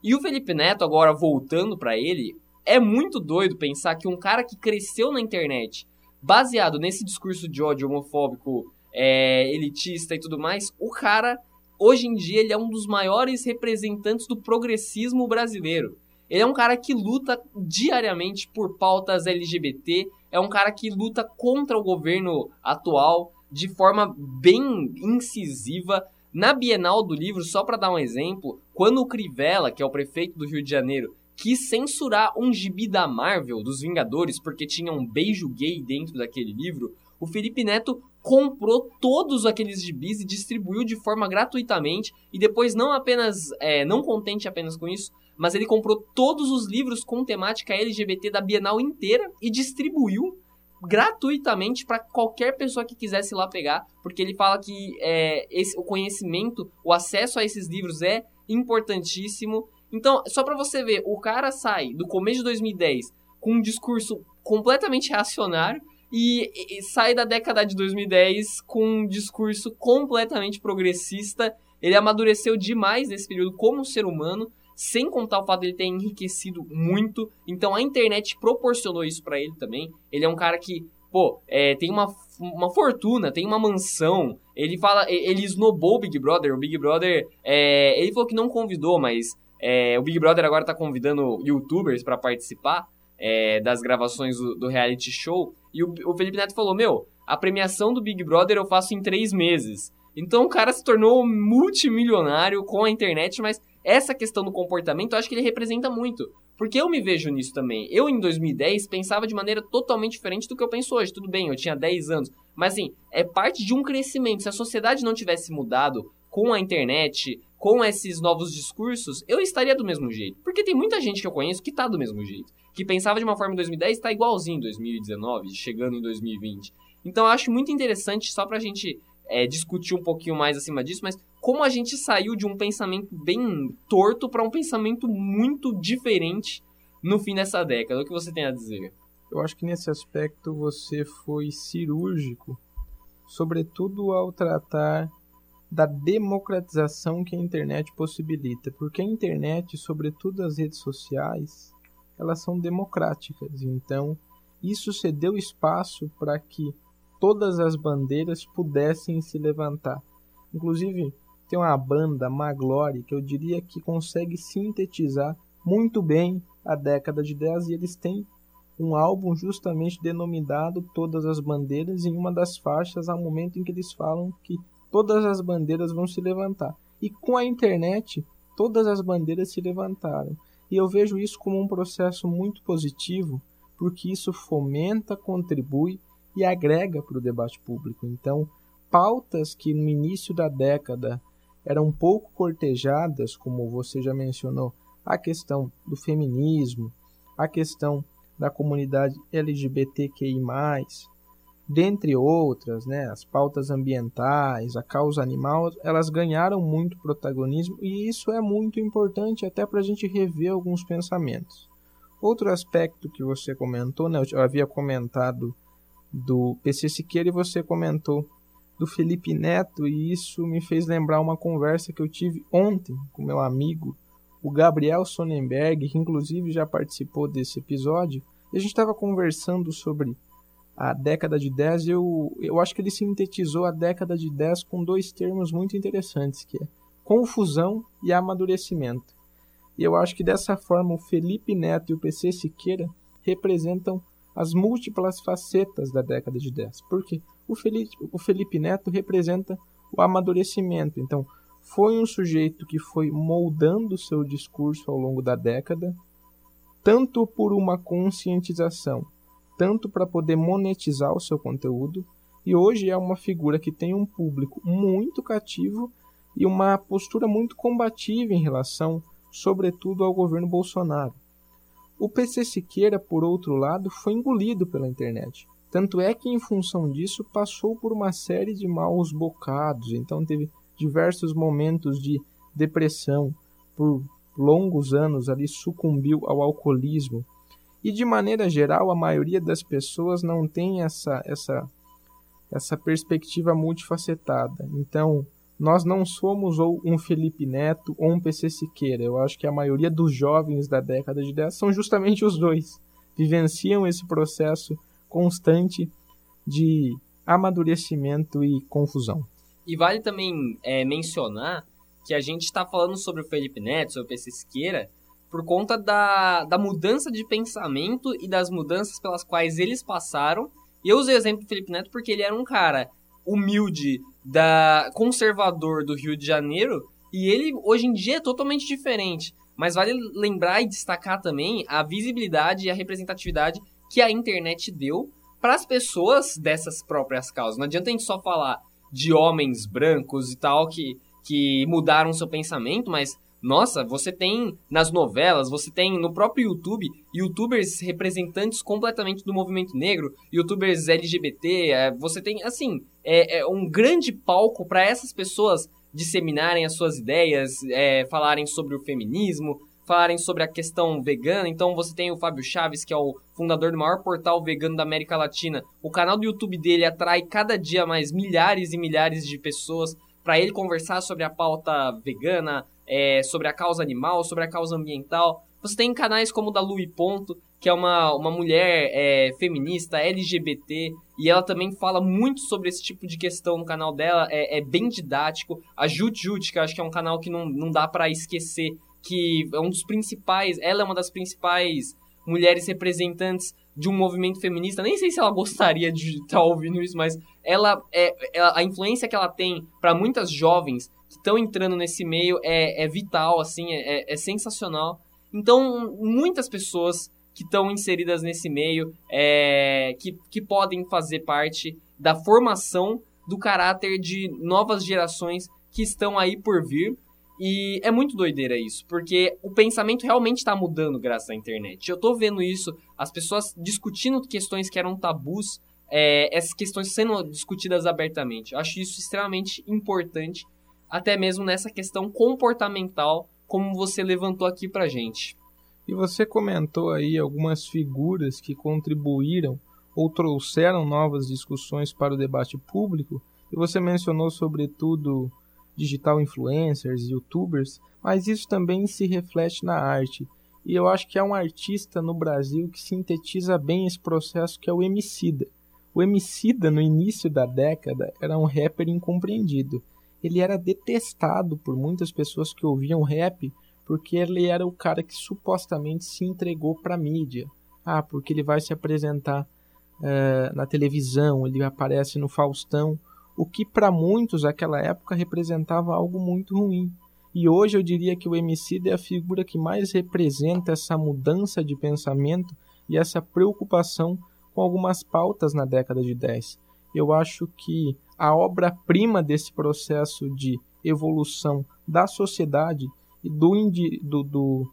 E o Felipe Neto, agora voltando para ele, é muito doido pensar que um cara que cresceu na internet, baseado nesse discurso de ódio homofóbico é, elitista e tudo mais, o cara, hoje em dia, ele é um dos maiores representantes do progressismo brasileiro. Ele é um cara que luta diariamente por pautas LGBT, é um cara que luta contra o governo atual. de forma bem incisiva. Na Bienal do Livro, só para dar um exemplo, quando o Crivella, que é o prefeito do Rio de Janeiro, quis censurar um gibi da Marvel, dos Vingadores, porque tinha um beijo gay dentro daquele livro, o Felipe Neto comprou todos aqueles gibis e distribuiu de forma gratuitamente. E depois, não apenas, é, não contente apenas com isso, mas ele comprou todos os livros com temática LGBT da Bienal inteira e distribuiu gratuitamente para qualquer pessoa que quisesse lá pegar, porque ele fala que é, esse, o conhecimento, o acesso a esses livros é importantíssimo. Então, só para você ver, o cara sai do começo de 2010 com um discurso completamente reacionário e, e, sai da década de 2010 com um discurso completamente progressista. Ele amadureceu demais nesse período como ser humano sem contar o fato de ele ter enriquecido muito. Então a internet proporcionou isso para ele também. Ele é um cara que, pô, é, tem uma, uma fortuna, tem uma mansão. Ele fala, ele esnobou o Big Brother. O Big Brother, é, ele falou que não convidou, mas é, o Big Brother agora tá convidando youtubers para participar é, das gravações do, do, reality show. E o, o Felipe Neto falou: Meu, a premiação do Big Brother eu faço em três meses. Então o cara se tornou multimilionário com a internet, mas essa questão do comportamento eu acho que ele representa muito. Porque eu me vejo nisso também. Eu, em 2010, pensava de maneira totalmente diferente do que eu penso hoje. Tudo bem, eu tinha 10 anos. Mas, assim, é parte de um crescimento. Se a sociedade não tivesse mudado com a internet, com esses novos discursos, eu estaria do mesmo jeito. Porque tem muita gente que eu conheço que tá do mesmo jeito. Que pensava de uma forma em 2010 e tá igualzinho em 2019, chegando em 2020. Então, eu acho muito interessante, só pra gente é, discutir um pouquinho mais acima disso, mas como a gente saiu de um pensamento bem torto para um pensamento muito diferente no fim dessa década. O que você tem a dizer? Eu acho que nesse aspecto você foi cirúrgico, sobretudo ao tratar da democratização que a internet possibilita, porque a internet, sobretudo as redes sociais, elas são democráticas. Então, isso cedeu espaço para que todas as bandeiras pudessem se levantar. Inclusive, tem uma banda, Maglory, que eu diria que consegue sintetizar muito bem a década de 10 e eles têm um álbum justamente denominado Todas as Bandeiras, em uma das faixas um momento em que eles falam que todas as bandeiras vão se levantar. E com a internet, todas as bandeiras se levantaram. E eu vejo isso como um processo muito positivo, porque isso fomenta, contribui e agrega para o debate público. Então, pautas que no início da década eram pouco cortejadas, como você já mencionou, a questão do feminismo, a questão da comunidade LGBTQI+, dentre outras, né, as pautas ambientais, a causa animal, elas ganharam muito protagonismo e isso é muito importante até para a gente rever alguns pensamentos. Outro aspecto que você comentou, né, eu havia comentado do PC Siqueira e você comentou do Felipe Neto e isso me fez lembrar uma conversa que eu tive ontem com meu amigo, o Gabriel Sonnenberg, que inclusive já participou desse episódio, e a gente estava conversando sobre a década de 10 eu, eu acho que ele sintetizou a década de 10 com dois termos muito interessantes, que é confusão e amadurecimento. E eu acho que dessa forma o Felipe Neto e o PC Siqueira representam as múltiplas facetas da década de 10. Porque o Felipe, o Felipe Neto representa o amadurecimento. Então, foi um sujeito que foi moldando seu discurso ao longo da década, tanto por uma conscientização, tanto para poder monetizar o seu conteúdo, e hoje é uma figura que tem um público muito cativo e uma postura muito combativa em relação, sobretudo, ao governo Bolsonaro. O PC Siqueira, por outro lado, foi engolido pela internet. Tanto é que, em função disso, passou por uma série de maus bocados. Então, teve diversos momentos de depressão. Por longos anos, ali sucumbiu ao alcoolismo. E, de maneira geral, a maioria das pessoas não tem essa, essa, essa perspectiva multifacetada. Então, nós não somos ou um Felipe Neto ou um PC Siqueira. Eu acho que a maioria dos jovens da década de 10 são justamente os dois. Vivenciam esse processo constante de amadurecimento e confusão. E vale também é, mencionar que a gente está falando sobre o Felipe Neto, sobre o PC Siqueira, por conta da, da mudança de pensamento e das mudanças pelas quais eles passaram. E eu usei o exemplo do Felipe Neto porque ele era um cara humilde, da conservador do Rio de Janeiro, e ele hoje em dia é totalmente diferente. Mas vale lembrar e destacar também a visibilidade e a representatividade que a internet deu para as pessoas dessas próprias causas. Não adianta a gente só falar de homens brancos e tal que, que mudaram seu pensamento, mas nossa, você tem nas novelas, você tem no próprio YouTube, youtubers representantes completamente do movimento negro, youtubers LGBT, é, você tem, assim, é, é um grande palco para essas pessoas disseminarem as suas ideias, é, falarem sobre o feminismo, falarem sobre a questão vegana. Então você tem o Fábio Chaves, que é o fundador do maior portal vegano da América Latina. O canal do YouTube dele atrai cada dia mais milhares e milhares de pessoas para ele conversar sobre a pauta vegana, é, sobre a causa animal, sobre a causa ambiental. Você tem canais como o da Lui Ponto, que é uma, uma mulher é, feminista, LGBT, e ela também fala muito sobre esse tipo de questão no canal dela, é, é bem didático. A Jut Jut, que eu acho que é um canal que não, não dá para esquecer, que é um dos principais, ela é uma das principais mulheres representantes de um movimento feminista. Nem sei se ela gostaria de estar tá ouvindo isso, mas ela, é, ela a influência que ela tem para muitas jovens que estão entrando nesse meio é, é vital, assim, é, é, é sensacional. Então, muitas pessoas que estão inseridas nesse meio, é, que, que podem fazer parte da formação do caráter de novas gerações que estão aí por vir e é muito doideira isso, porque o pensamento realmente está mudando graças à internet. Eu tô vendo isso, as pessoas discutindo questões que eram tabus, é, essas questões sendo discutidas abertamente. Eu acho isso extremamente importante, até mesmo nessa questão comportamental, como você levantou aqui pra gente. E você comentou aí algumas figuras que contribuíram ou trouxeram novas discussões para o debate público, e você mencionou sobretudo digital influencers, youtubers, mas isso também se reflete na arte. E eu acho que há um artista no Brasil que sintetiza bem esse processo, que é o Emicida. O Emicida, no início da década, era um rapper incompreendido. Ele era detestado por muitas pessoas que ouviam rap, porque ele era o cara que supostamente se entregou para a mídia. Ah, porque ele vai se apresentar uh, na televisão, ele aparece no Faustão o que para muitos naquela época representava algo muito ruim. E hoje eu diria que o Emicida é a figura que mais representa essa mudança de pensamento e essa preocupação com algumas pautas na década de 10. Eu acho que a obra-prima desse processo de evolução da sociedade e do, do, do,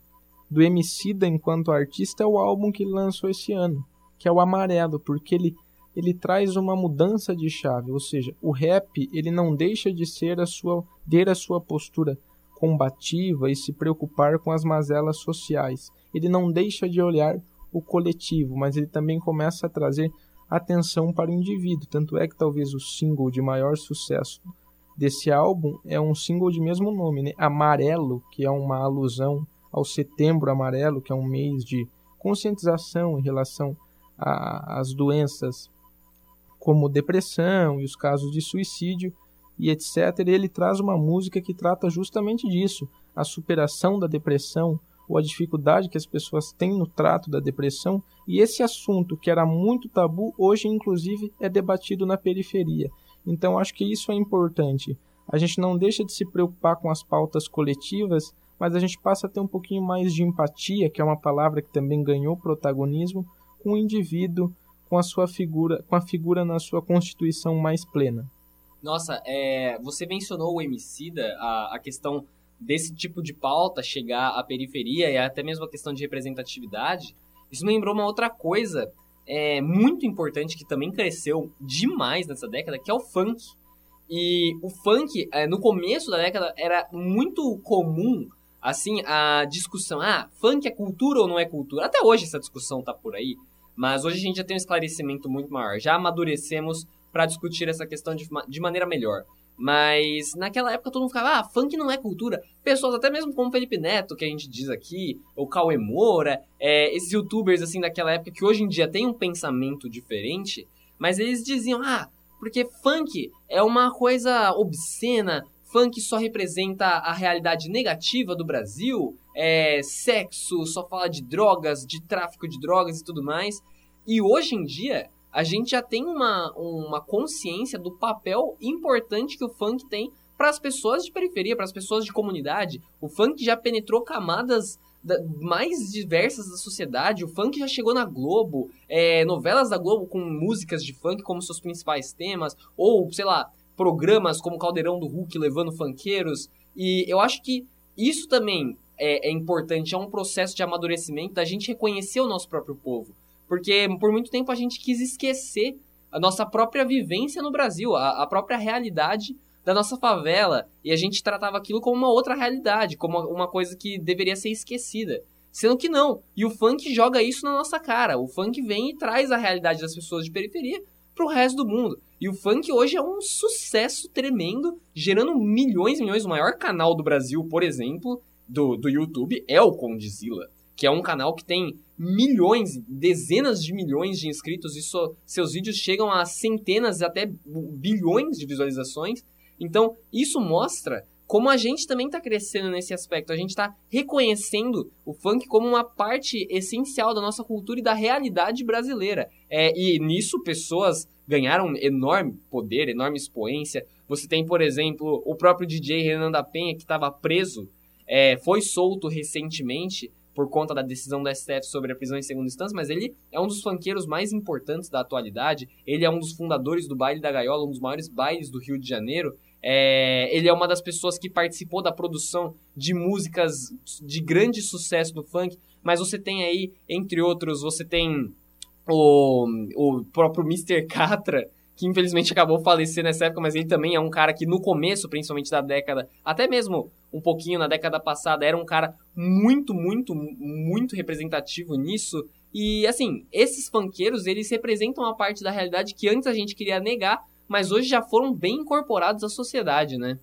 do enquanto artista é o álbum que ele lançou esse ano, que é o Amarelo, porque ele ele traz uma mudança de chave, ou seja, o rap ele não deixa de ser a sua ter a sua postura combativa e se preocupar com as mazelas sociais. Ele não deixa de olhar o coletivo, mas ele também começa a trazer atenção para o indivíduo. Tanto é que talvez o single de maior sucesso desse álbum é um single de mesmo nome, né? Amarelo, que é uma alusão ao Setembro Amarelo, que é um mês de conscientização em relação às doenças como depressão e os casos de suicídio e etc. Ele traz uma música que trata justamente disso, a superação da depressão ou a dificuldade que as pessoas têm no trato da depressão. E esse assunto que era muito tabu, hoje inclusive é debatido na periferia. Então acho que isso é importante. A gente não deixa de se preocupar com as pautas coletivas, mas a gente passa a ter um pouquinho mais de empatia, que é uma palavra que também ganhou protagonismo, com o indivíduo com a sua figura, com a figura na sua constituição mais plena. Nossa, é, você mencionou o Emicida, a, a questão desse tipo de pauta chegar à periferia e até mesmo a questão de representatividade. Isso me lembrou uma outra coisa é, muito importante que também cresceu demais nessa década, que é o funk. E o funk, é, no começo da década, era muito comum, assim, a discussão, ah, funk é cultura ou não é cultura? Até hoje essa discussão tá por aí. Mas hoje a gente já tem um esclarecimento muito maior. Já amadurecemos para discutir essa questão de, de maneira melhor. Mas naquela época todo mundo ficava, ah, funk não é cultura. Pessoas até mesmo como Felipe Neto, que a gente diz aqui, ou Cauê Moura, é, esses youtubers assim daquela época que hoje em dia tem um pensamento diferente, mas eles diziam, ah, porque funk é uma coisa obscena, funk só representa a realidade negativa do Brasil, é, sexo, só fala de drogas, de tráfico de drogas e tudo mais. E hoje em dia, a gente já tem uma, uma consciência do papel importante que o funk tem para as pessoas de periferia, para as pessoas de comunidade. O funk já penetrou camadas da, mais diversas da sociedade. O funk já chegou na Globo, é, novelas da Globo com músicas de funk como seus principais temas, ou, sei lá, programas como Caldeirão do Hulk levando funkeiros. E eu acho que isso também é, é importante, é um processo de amadurecimento da gente reconhecer o nosso próprio povo. Porque por muito tempo a gente quis esquecer a nossa própria vivência no Brasil, a, a própria realidade da nossa favela. E a gente tratava aquilo como uma outra realidade, como uma coisa que deveria ser esquecida. Sendo que não. E o funk joga isso na nossa cara. O funk vem e traz a realidade das pessoas de periferia pro resto do mundo. E o funk hoje é um sucesso tremendo, gerando milhões e milhões. O maior canal do Brasil, por exemplo, do, do YouTube é o Condizila, que é um canal que tem milhões, dezenas de milhões de inscritos e so, seus vídeos chegam a centenas, até bilhões de visualizações. Então, isso mostra como a gente também está crescendo nesse aspecto. A gente está reconhecendo o funk como uma parte essencial da nossa cultura e da realidade brasileira. É, e nisso, pessoas ganharam enorme poder, enorme expoência. Você tem, por exemplo, o próprio DJ Renan da Penha, que estava preso, é, foi solto recentemente por conta da decisão do STF sobre a prisão em segunda instância, mas ele é um dos funkeiros mais importantes da atualidade. Ele é um dos fundadores do Baile da Gaiola, um dos maiores bailes do Rio de Janeiro. É, ele é uma das pessoas que participou da produção de músicas de grande sucesso do funk, mas você tem aí, entre outros, você tem o, o próprio Mr. Catra, que infelizmente acabou falecendo nessa época, mas ele também é um cara que no começo, principalmente da década, até mesmo um pouquinho na década passada, era um cara muito, muito, muito representativo nisso. E assim, esses funkeiros, eles representam uma parte da realidade que antes a gente queria negar, mas hoje já foram bem incorporados à sociedade, né?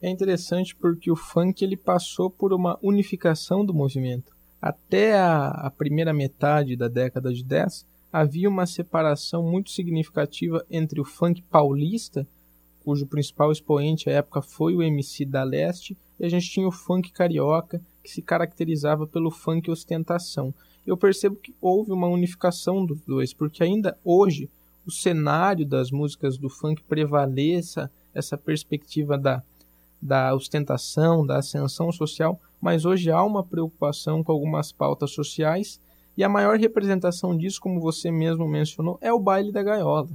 É interessante porque o funk ele passou por uma unificação do movimento. Até a, a primeira metade da década de 10, havia uma separação muito significativa entre o funk paulista, cujo principal expoente à época foi o MC da Leste, e a gente tinha o funk carioca, que se caracterizava pelo funk ostentação. Eu percebo que houve uma unificação dos dois, porque ainda hoje o cenário das músicas do funk prevaleça essa perspectiva da, da ostentação, da ascensão social, mas hoje há uma preocupação com algumas pautas sociais e a maior representação disso, como você mesmo mencionou, é o baile da gaiola.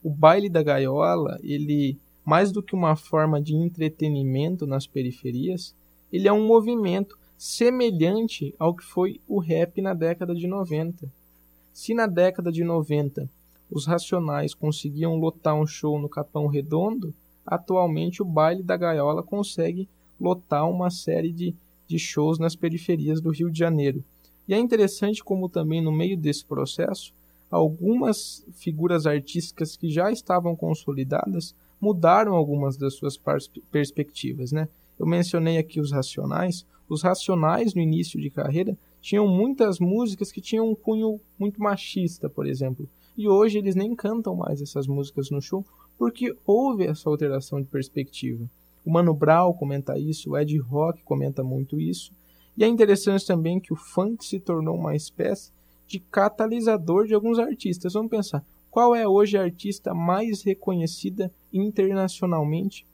O baile da gaiola, ele mais do que uma forma de entretenimento nas periferias, ele é um movimento semelhante ao que foi o rap na década de 90. Se na década de 90 os Racionais conseguiam lotar um show no Capão Redondo, atualmente o baile da gaiola consegue lotar uma série de, de shows nas periferias do Rio de Janeiro. E é interessante como também no meio desse processo, algumas figuras artísticas que já estavam consolidadas mudaram algumas das suas perspectivas, né? Eu mencionei aqui os Racionais. Os Racionais no início de carreira tinham muitas músicas que tinham um cunho muito machista, por exemplo. E hoje eles nem cantam mais essas músicas no show porque houve essa alteração de perspectiva. O Mano Brown comenta isso, o Ed Rock comenta muito isso. E é interessante também que o funk se tornou uma espécie de catalisador de alguns artistas. Vamos pensar, qual é hoje a artista mais reconhecida internacionalmente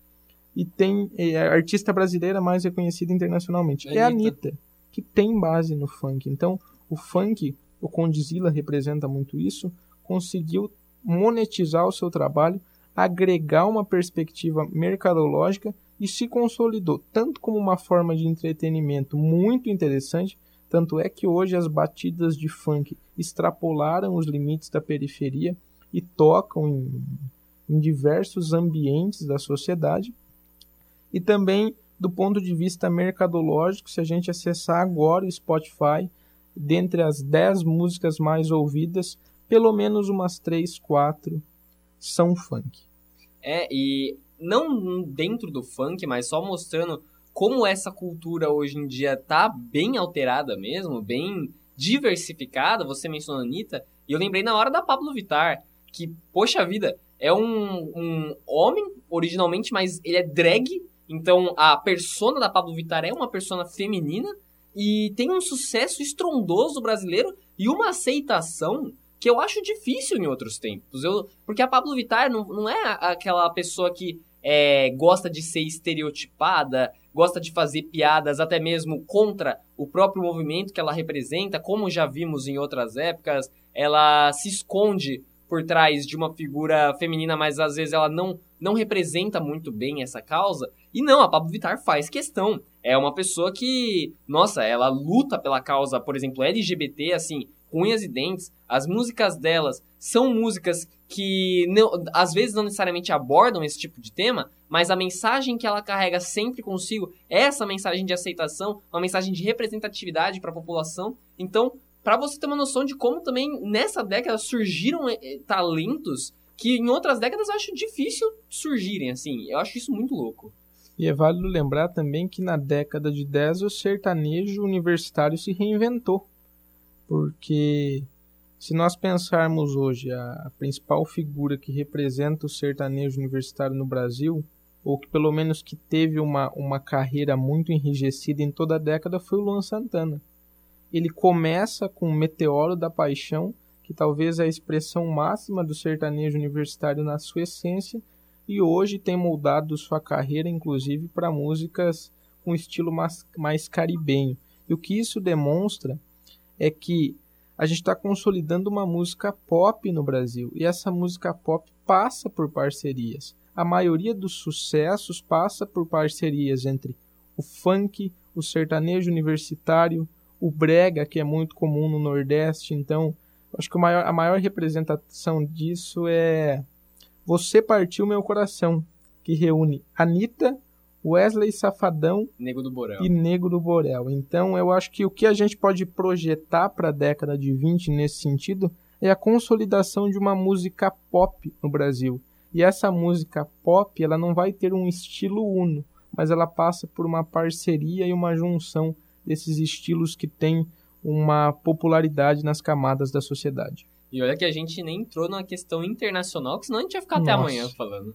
e tem é, a artista brasileira mais reconhecida internacionalmente? É a Anitta, que tem base no funk. Então, o funk, o Condizila representa muito isso, conseguiu monetizar o seu trabalho, agregar uma perspectiva mercadológica e se consolidou tanto como uma forma de entretenimento muito interessante, tanto é que hoje as batidas de funk extrapolaram os limites da periferia e tocam em, em diversos ambientes da sociedade. E também do ponto de vista mercadológico, se a gente acessar agora o Spotify, dentre as 10 músicas mais ouvidas, pelo menos umas 3, 4 são funk. É, e não dentro do funk, mas só mostrando como essa cultura hoje em dia tá bem alterada mesmo, bem diversificada. Você mencionou a Anitta, e eu lembrei na hora da Pablo Vittar, que, poxa vida, é um, um homem originalmente, mas ele é drag, então a persona da Pablo Vittar é uma persona feminina e tem um sucesso estrondoso brasileiro e uma aceitação que eu acho difícil em outros tempos. Eu, porque a Pablo Vittar não, não é aquela pessoa que é, gosta de ser estereotipada, gosta de fazer piadas até mesmo contra o próprio movimento que ela representa, como já vimos em outras épocas. Ela se esconde por trás de uma figura feminina, mas às vezes ela não, não representa muito bem essa causa. E não, a Pablo Vittar faz questão. É uma pessoa que, nossa, ela luta pela causa, por exemplo, LGBT, assim, com unhas e dentes. As músicas delas são músicas que não, às vezes não necessariamente abordam esse tipo de tema, mas a mensagem que ela carrega sempre consigo é essa mensagem de aceitação, uma mensagem de representatividade para a população. Então, para você ter uma noção de como também nessa década surgiram eh, talentos que em outras décadas eu acho difícil surgirem, assim. Eu acho isso muito louco. E é válido lembrar também que na década de 10 o sertanejo universitário se reinventou. Porque se nós pensarmos hoje a, principal figura que representa o sertanejo universitário no Brasil, ou que pelo menos que teve uma, uma carreira muito enrijecida em toda a década, foi o Luan Santana. Ele começa com o Meteoro da Paixão, que talvez é a expressão máxima do sertanejo universitário na sua essência, e hoje tem moldado sua carreira, inclusive, para músicas com estilo mais, mais caribenho. E o que isso demonstra é que a gente está consolidando uma música pop no Brasil e essa música pop passa por parcerias. A maioria dos sucessos passa por parcerias entre o funk, o sertanejo universitário, o brega, que é muito comum no Nordeste. Então, acho que maior, a maior representação disso é Você Partiu Meu Coração, que reúne Anitta, Wesley Safadão Nego do Borel. e Nego do Borel. Então, eu acho que o que a gente pode projetar para a década de 20 nesse sentido é a consolidação de uma música pop no Brasil. E essa música pop, ela não vai ter um estilo uno, mas ela passa por uma parceria e uma junção desses estilos que têm uma popularidade nas camadas da sociedade. E olha que a gente nem entrou na questão internacional, que senão a gente ia ficar Nossa. até amanhã falando.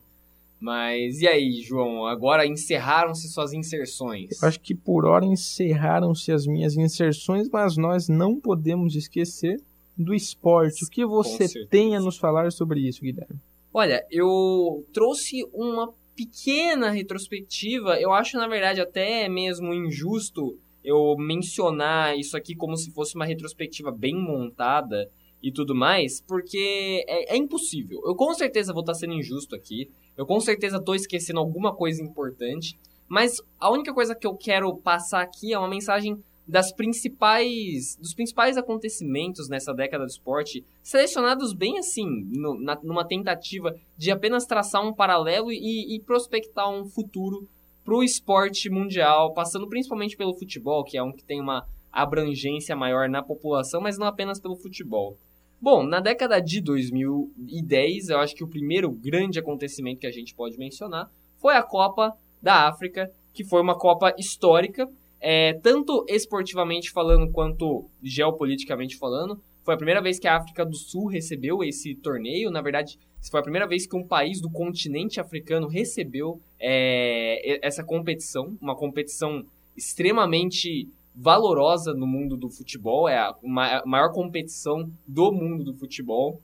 Mas e aí, João? Agora encerraram-se suas inserções? Eu acho que por hora encerraram-se as minhas inserções, mas nós não podemos esquecer do esporte. O que você tem a nos falar sobre isso, Guilherme? Olha, eu trouxe uma pequena retrospectiva. Eu acho, na verdade, até mesmo injusto eu mencionar isso aqui como se fosse uma retrospectiva bem montada e tudo mais, porque é, é impossível. Eu com certeza vou estar sendo injusto aqui. Eu com certeza estou esquecendo alguma coisa importante, mas a única coisa que eu quero passar aqui é uma mensagem das principais dos principais acontecimentos nessa década do esporte, selecionados bem assim, no, na, numa tentativa de apenas traçar um paralelo e, e prospectar um futuro para o esporte mundial, passando principalmente pelo futebol, que é um que tem uma abrangência maior na população, mas não apenas pelo futebol. Bom, na década de 2010, eu acho que o primeiro grande acontecimento que a gente pode mencionar foi a Copa da África, que foi uma Copa histórica, é, tanto esportivamente falando quanto geopoliticamente falando. Foi a primeira vez que a África do Sul recebeu esse torneio. Na verdade, foi a primeira vez que um país do continente africano recebeu é, essa competição, uma competição extremamente valorosa no mundo do futebol, é a maior competição do mundo do futebol.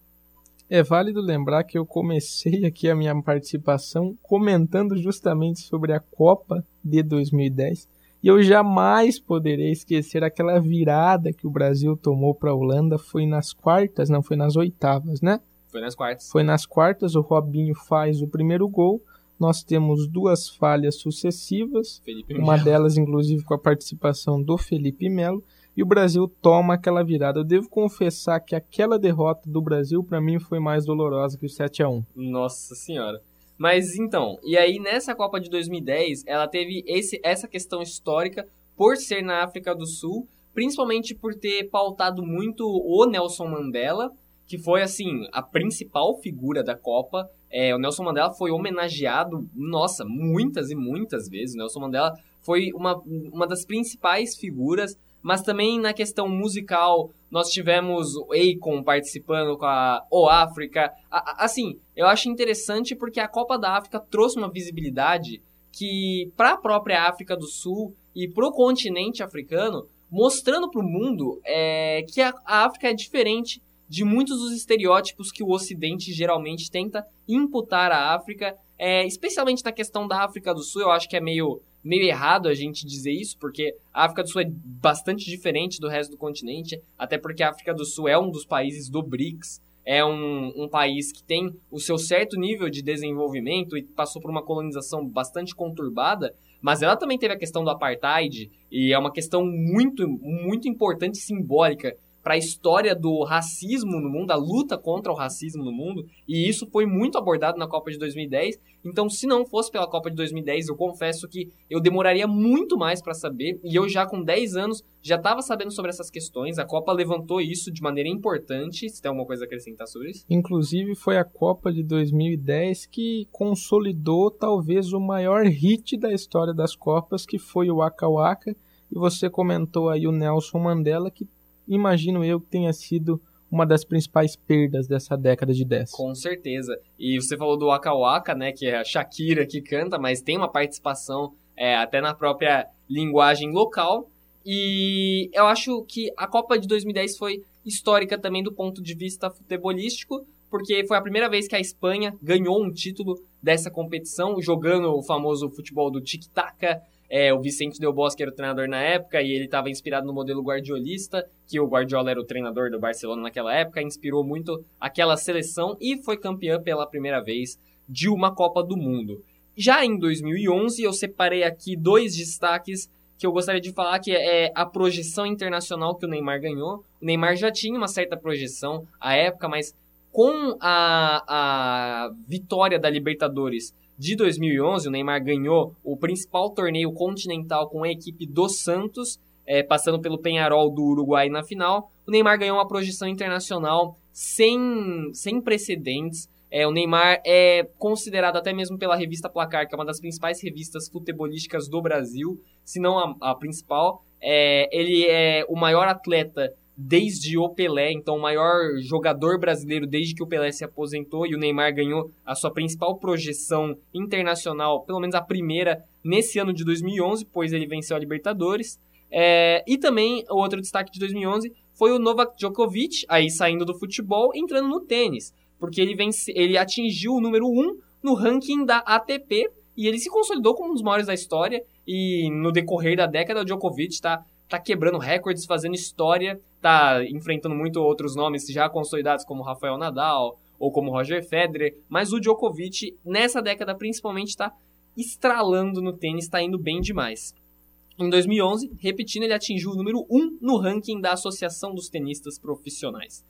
É válido lembrar que eu comecei aqui a minha participação comentando justamente sobre a Copa de 2010 e eu jamais poderei esquecer aquela virada que o Brasil tomou para a Holanda. Foi nas quartas, não, foi nas oitavas, né? Foi nas quartas. Foi nas quartas, o Robinho faz o primeiro gol nós temos duas falhas sucessivas, Felipe uma Melo. delas inclusive com a participação do Felipe Melo, e o Brasil toma aquela virada. Eu devo confessar que aquela derrota do Brasil para mim foi mais dolorosa que o 7 a 1. Nossa senhora. Mas então, e aí nessa Copa de 2010, ela teve esse, essa questão histórica por ser na África do Sul, principalmente por ter pautado muito o Nelson Mandela, que foi assim a principal figura da Copa é, o Nelson Mandela foi homenageado, nossa, muitas e muitas vezes. O Nelson Mandela foi uma, uma das principais figuras, mas também na questão musical, nós tivemos o Akon participando com a O África. Assim, eu acho interessante porque a Copa da África trouxe uma visibilidade que, para a própria África do Sul e para o continente africano, mostrando para o mundo é, que a, a África é diferente de muitos dos estereótipos que o Ocidente geralmente tenta imputar à África, é, especialmente na questão da África do Sul. Eu acho que é meio, meio errado a gente dizer isso, porque a África do Sul é bastante diferente do resto do continente, até porque a África do Sul é um dos países do BRICS, é um, um país que tem o seu certo nível de desenvolvimento e passou por uma colonização bastante conturbada, mas ela também teve a questão do apartheid e é uma questão muito, muito importante e simbólica para a história do racismo no mundo, a luta contra o racismo no mundo, e isso foi muito abordado na Copa de 2010. Então, se não fosse pela Copa de 2010, eu confesso que eu demoraria muito mais para saber, e eu já com 10 anos já estava sabendo sobre essas questões. A Copa levantou isso de maneira importante. Se tem alguma coisa a acrescentar sobre isso? Inclusive, foi a Copa de 2010 que consolidou talvez o maior hit da história das Copas, que foi o Waka Waka. E você comentou aí o Nelson Mandela, que imagino eu que tenha sido uma das principais perdas dessa década de 10. Com certeza. E você falou do Waka Waka, né, que é a Shakira que canta, mas tem uma participação é, até na própria linguagem local. E eu acho que a Copa de 2010 foi histórica também do ponto de vista futebolístico, porque foi a primeira vez que a Espanha ganhou um título dessa competição, jogando o famoso futebol do tic-tac, é, o Vicente Del Bosque era o treinador na época e ele estava inspirado no modelo guardiolista, que o Guardiola era o treinador do Barcelona naquela época, inspirou muito aquela seleção e foi campeã pela primeira vez de uma Copa do Mundo. Já em 2011, eu separei aqui dois destaques que eu gostaria de falar, que é a projeção internacional que o Neymar ganhou. O Neymar já tinha uma certa projeção à época, mas com a, a vitória da Libertadores de 2011, o Neymar ganhou o principal torneio continental com a equipe do Santos, é, passando pelo Penharol do Uruguai na final. O Neymar ganhou uma projeção internacional sem, sem precedentes. É, o Neymar é considerado até mesmo pela revista Placar, que é uma das principais revistas futebolísticas do Brasil, se não a, a principal. É, ele é o maior atleta desde o Pelé, então o maior jogador brasileiro desde que o Pelé se aposentou e o Neymar ganhou a sua principal projeção internacional, pelo menos a primeira, nesse ano de 2011, pois ele venceu a Libertadores. É, e também o outro destaque de 2011 foi o Novak Djokovic, aí saindo do futebol, entrando no tênis, porque ele, vence, ele atingiu o número 1 no ranking da ATP e ele se consolidou como um dos maiores da história. E no decorrer da década, o Djokovic está tá quebrando recordes, fazendo história, tá enfrentando muito outros nomes já consolidados como Rafael Nadal ou como Roger Federer, mas o Djokovic nessa década principalmente está estralando no tênis, está indo bem demais. Em 2011, repetindo, ele atingiu o número 1 no ranking da Associação dos Tenistas Profissionais.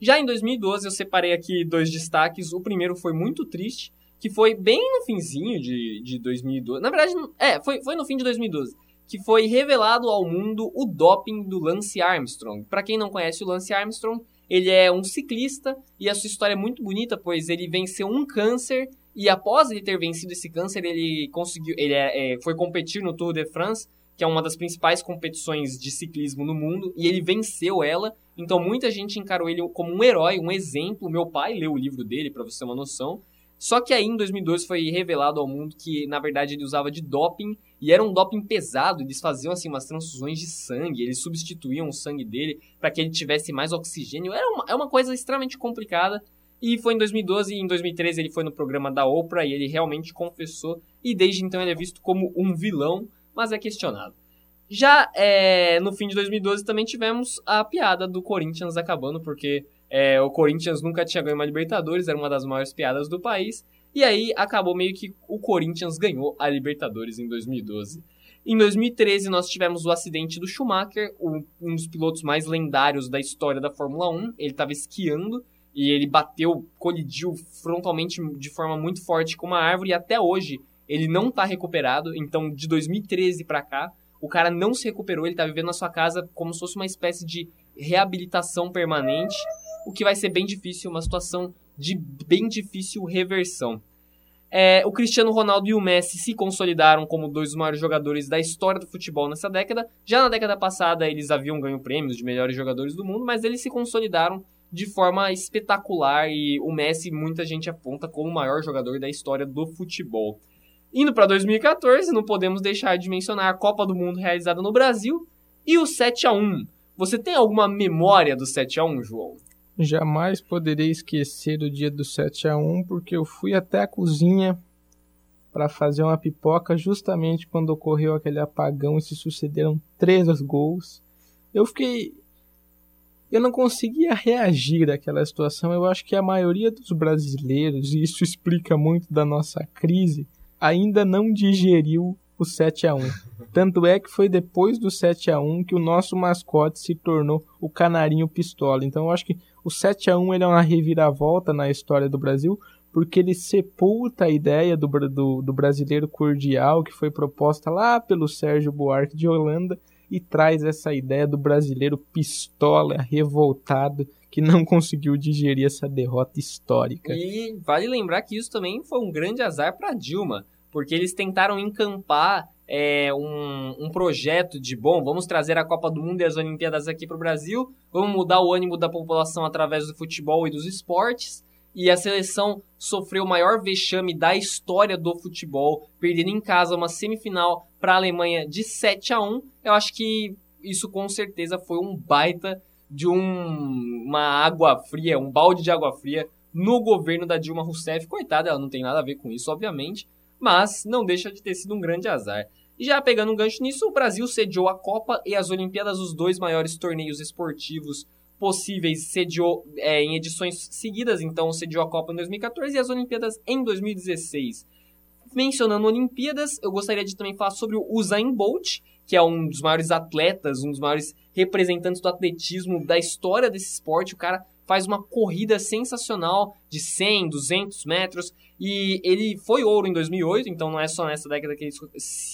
Já em 2012, eu separei aqui dois destaques. O primeiro foi muito triste, que foi bem no finzinho de, de 2012. Na verdade, é, foi, foi no fim de 2012 que foi revelado ao mundo o doping do Lance Armstrong. Para quem não conhece o Lance Armstrong, ele é um ciclista e a sua história é muito bonita, pois ele venceu um câncer e após ele ter vencido esse câncer, ele conseguiu, ele é, é, foi competir no Tour de France, que é uma das principais competições de ciclismo no mundo, e ele venceu ela. Então muita gente encarou ele como um herói, um exemplo. Meu pai leu o livro dele para você ter uma noção. Só que aí em 2012 foi revelado ao mundo que na verdade ele usava de doping e era um doping pesado, eles faziam assim umas transfusões de sangue, eles substituíam o sangue dele para que ele tivesse mais oxigênio. Era uma, é uma coisa extremamente complicada. E foi em 2012 e em 2013 ele foi no programa da Oprah e ele realmente confessou. E desde então ele é visto como um vilão, mas é questionado. Já é, no fim de 2012 também tivemos a piada do Corinthians acabando, porque é, o Corinthians nunca tinha ganho uma Libertadores, era uma das maiores piadas do país. E aí acabou meio que o Corinthians ganhou a Libertadores em 2012. Em 2013 nós tivemos o acidente do Schumacher, um dos pilotos mais lendários da história da Fórmula 1. Ele estava esquiando e ele bateu, colidiu frontalmente de forma muito forte com uma árvore e até hoje ele não está recuperado. Então de 2013 para cá o cara não se recuperou, ele está vivendo na sua casa como se fosse uma espécie de reabilitação permanente, o que vai ser bem difícil, uma situação de bem difícil reversão. É, o Cristiano Ronaldo e o Messi se consolidaram como dois dos maiores jogadores da história do futebol nessa década. Já na década passada eles haviam ganho prêmios de melhores jogadores do mundo, mas eles se consolidaram de forma espetacular e o Messi muita gente aponta como o maior jogador da história do futebol. Indo para 2014, não podemos deixar de mencionar a Copa do Mundo realizada no Brasil e o 7 a 1. Você tem alguma memória do 7 a 1, João? Jamais poderei esquecer o dia do 7 a 1 porque eu fui até a cozinha para fazer uma pipoca justamente quando ocorreu aquele apagão e se sucederam três gols. Eu fiquei eu não conseguia reagir àquela situação. Eu acho que a maioria dos brasileiros, e isso explica muito da nossa crise, ainda não digeriu o 7 a 1 Tanto é que foi depois do 7 a 1 que o nosso mascote se tornou o Canarinho Pistola. Então eu acho que o 7 a 1 ele é uma reviravolta na história do Brasil, porque ele sepulta a ideia do, do, do brasileiro cordial que foi proposta lá pelo Sérgio Buarque de Holanda e traz essa ideia do brasileiro pistola, revoltado, que não conseguiu digerir essa derrota histórica. E vale lembrar que isso também foi um grande azar para Dilma, porque eles tentaram encampar é, um, um, projeto de, bom, vamos trazer a Copa do Mundo e as Olimpíadas aqui para o Brasil, vamos mudar o ânimo da população através do futebol e dos esportes, e a seleção sofreu o maior vexame da história do futebol, perdendo em casa uma semifinal para a Alemanha de 7 a 1. Eu acho que isso com certeza foi um baita de um, uma água fria, um balde de água fria no governo da Dilma Rousseff. Coitada, ela não tem nada a ver com isso, obviamente, mas não deixa de ter sido um grande azar. E já pegando um gancho nisso, o Brasil sediou a Copa e as Olimpíadas, os dois maiores torneios esportivos possíveis, sediou é, em edições seguidas, então sediou a Copa em 2014 e as Olimpíadas em 2016. Mencionando Olimpíadas, eu gostaria de também falar sobre o Usain Bolt, que é um dos maiores atletas, um dos maiores representantes do atletismo da história desse esporte. O cara faz uma corrida sensacional de 100, 200 metros e ele foi ouro em 2008, então não é só nessa década que ele,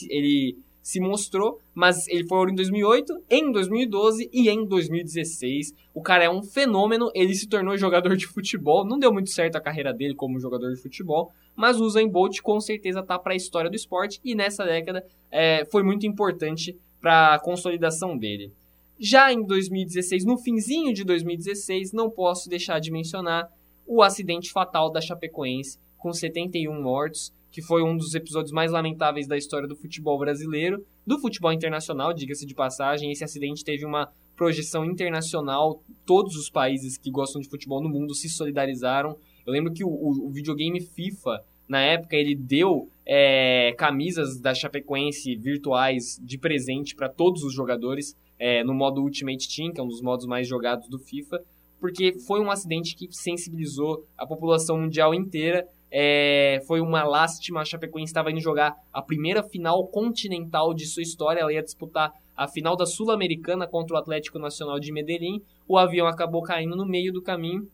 ele se mostrou, mas ele foi ouro em 2008, em 2012 e em 2016. O cara é um fenômeno, ele se tornou jogador de futebol, não deu muito certo a carreira dele como jogador de futebol, mas o Usain Bolt com certeza tá para a história do esporte e nessa década é, foi muito importante para a consolidação dele. Já em 2016, no finzinho de 2016, não posso deixar de mencionar o acidente fatal da Chapecoense com 71 mortos que foi um dos episódios mais lamentáveis da história do futebol brasileiro, do futebol internacional, diga-se de passagem. Esse acidente teve uma projeção internacional, todos os países que gostam de futebol no mundo se solidarizaram. Eu lembro que o, o, videogame FIFA, na época, ele deu é, camisas da Chapecoense virtuais de presente para todos os jogadores é, no modo Ultimate Team, que é um dos modos mais jogados do FIFA, porque foi um acidente que sensibilizou a população mundial inteira é, foi uma lástima, a Chapecoense estava indo jogar a primeira final continental de sua história, ela ia disputar a final da Sul-Americana contra o Atlético Nacional de Medellín. O avião acabou caindo no meio do caminho.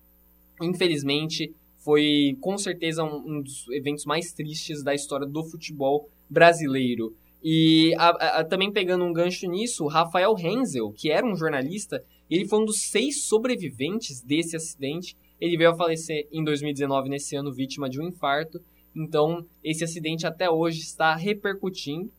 Infelizmente, foi com certeza um, um dos eventos mais tristes da história do futebol brasileiro. E a, a, também pegando um gancho nisso, Rafael Renzel, que era um jornalista, ele foi um dos seis sobreviventes desse acidente ele veio a falecer em 2019, nesse ano, vítima de um infarto. Então, esse acidente até hoje está repercutindo.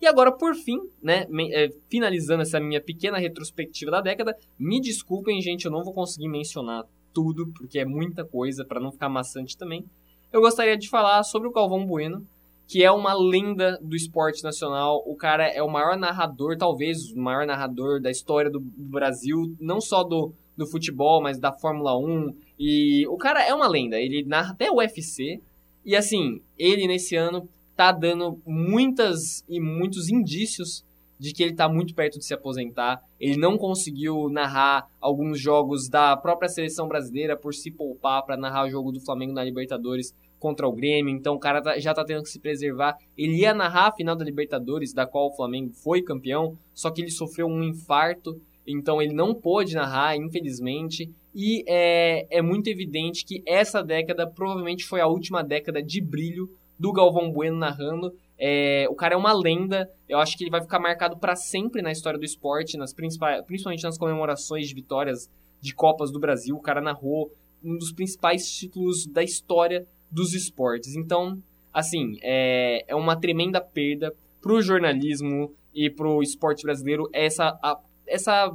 E agora, por fim, né, é, finalizando essa minha pequena retrospectiva da década, me desculpem, gente, eu não vou conseguir mencionar tudo, porque é muita coisa, para não ficar maçante também. Eu gostaria de falar sobre o Galvão Bueno, que é uma lenda do esporte nacional. O cara é o maior narrador, talvez o maior narrador da história do Brasil, não só do, do futebol, mas da Fórmula 1. E o cara é uma lenda, ele narra até o UFC. E assim, ele nesse ano tá dando muitas e muitos indícios de que ele tá muito perto de se aposentar. Ele não conseguiu narrar alguns jogos da própria seleção brasileira por se poupar para narrar o jogo do Flamengo na Libertadores contra o Grêmio. Então o cara tá, já tá tendo que se preservar. Ele ia narrar a final da Libertadores, da qual o Flamengo foi campeão, só que ele sofreu um infarto então ele não pôde narrar, infelizmente. E é, é muito evidente que essa década provavelmente foi a última década de brilho do Galvão Bueno narrando. É, o cara é uma lenda, eu acho que ele vai ficar marcado para sempre na história do esporte, nas principalmente nas comemorações de vitórias de Copas do Brasil. O cara narrou um dos principais títulos da história dos esportes. Então, assim, é, é uma tremenda perda para o jornalismo e para o esporte brasileiro essa a, essa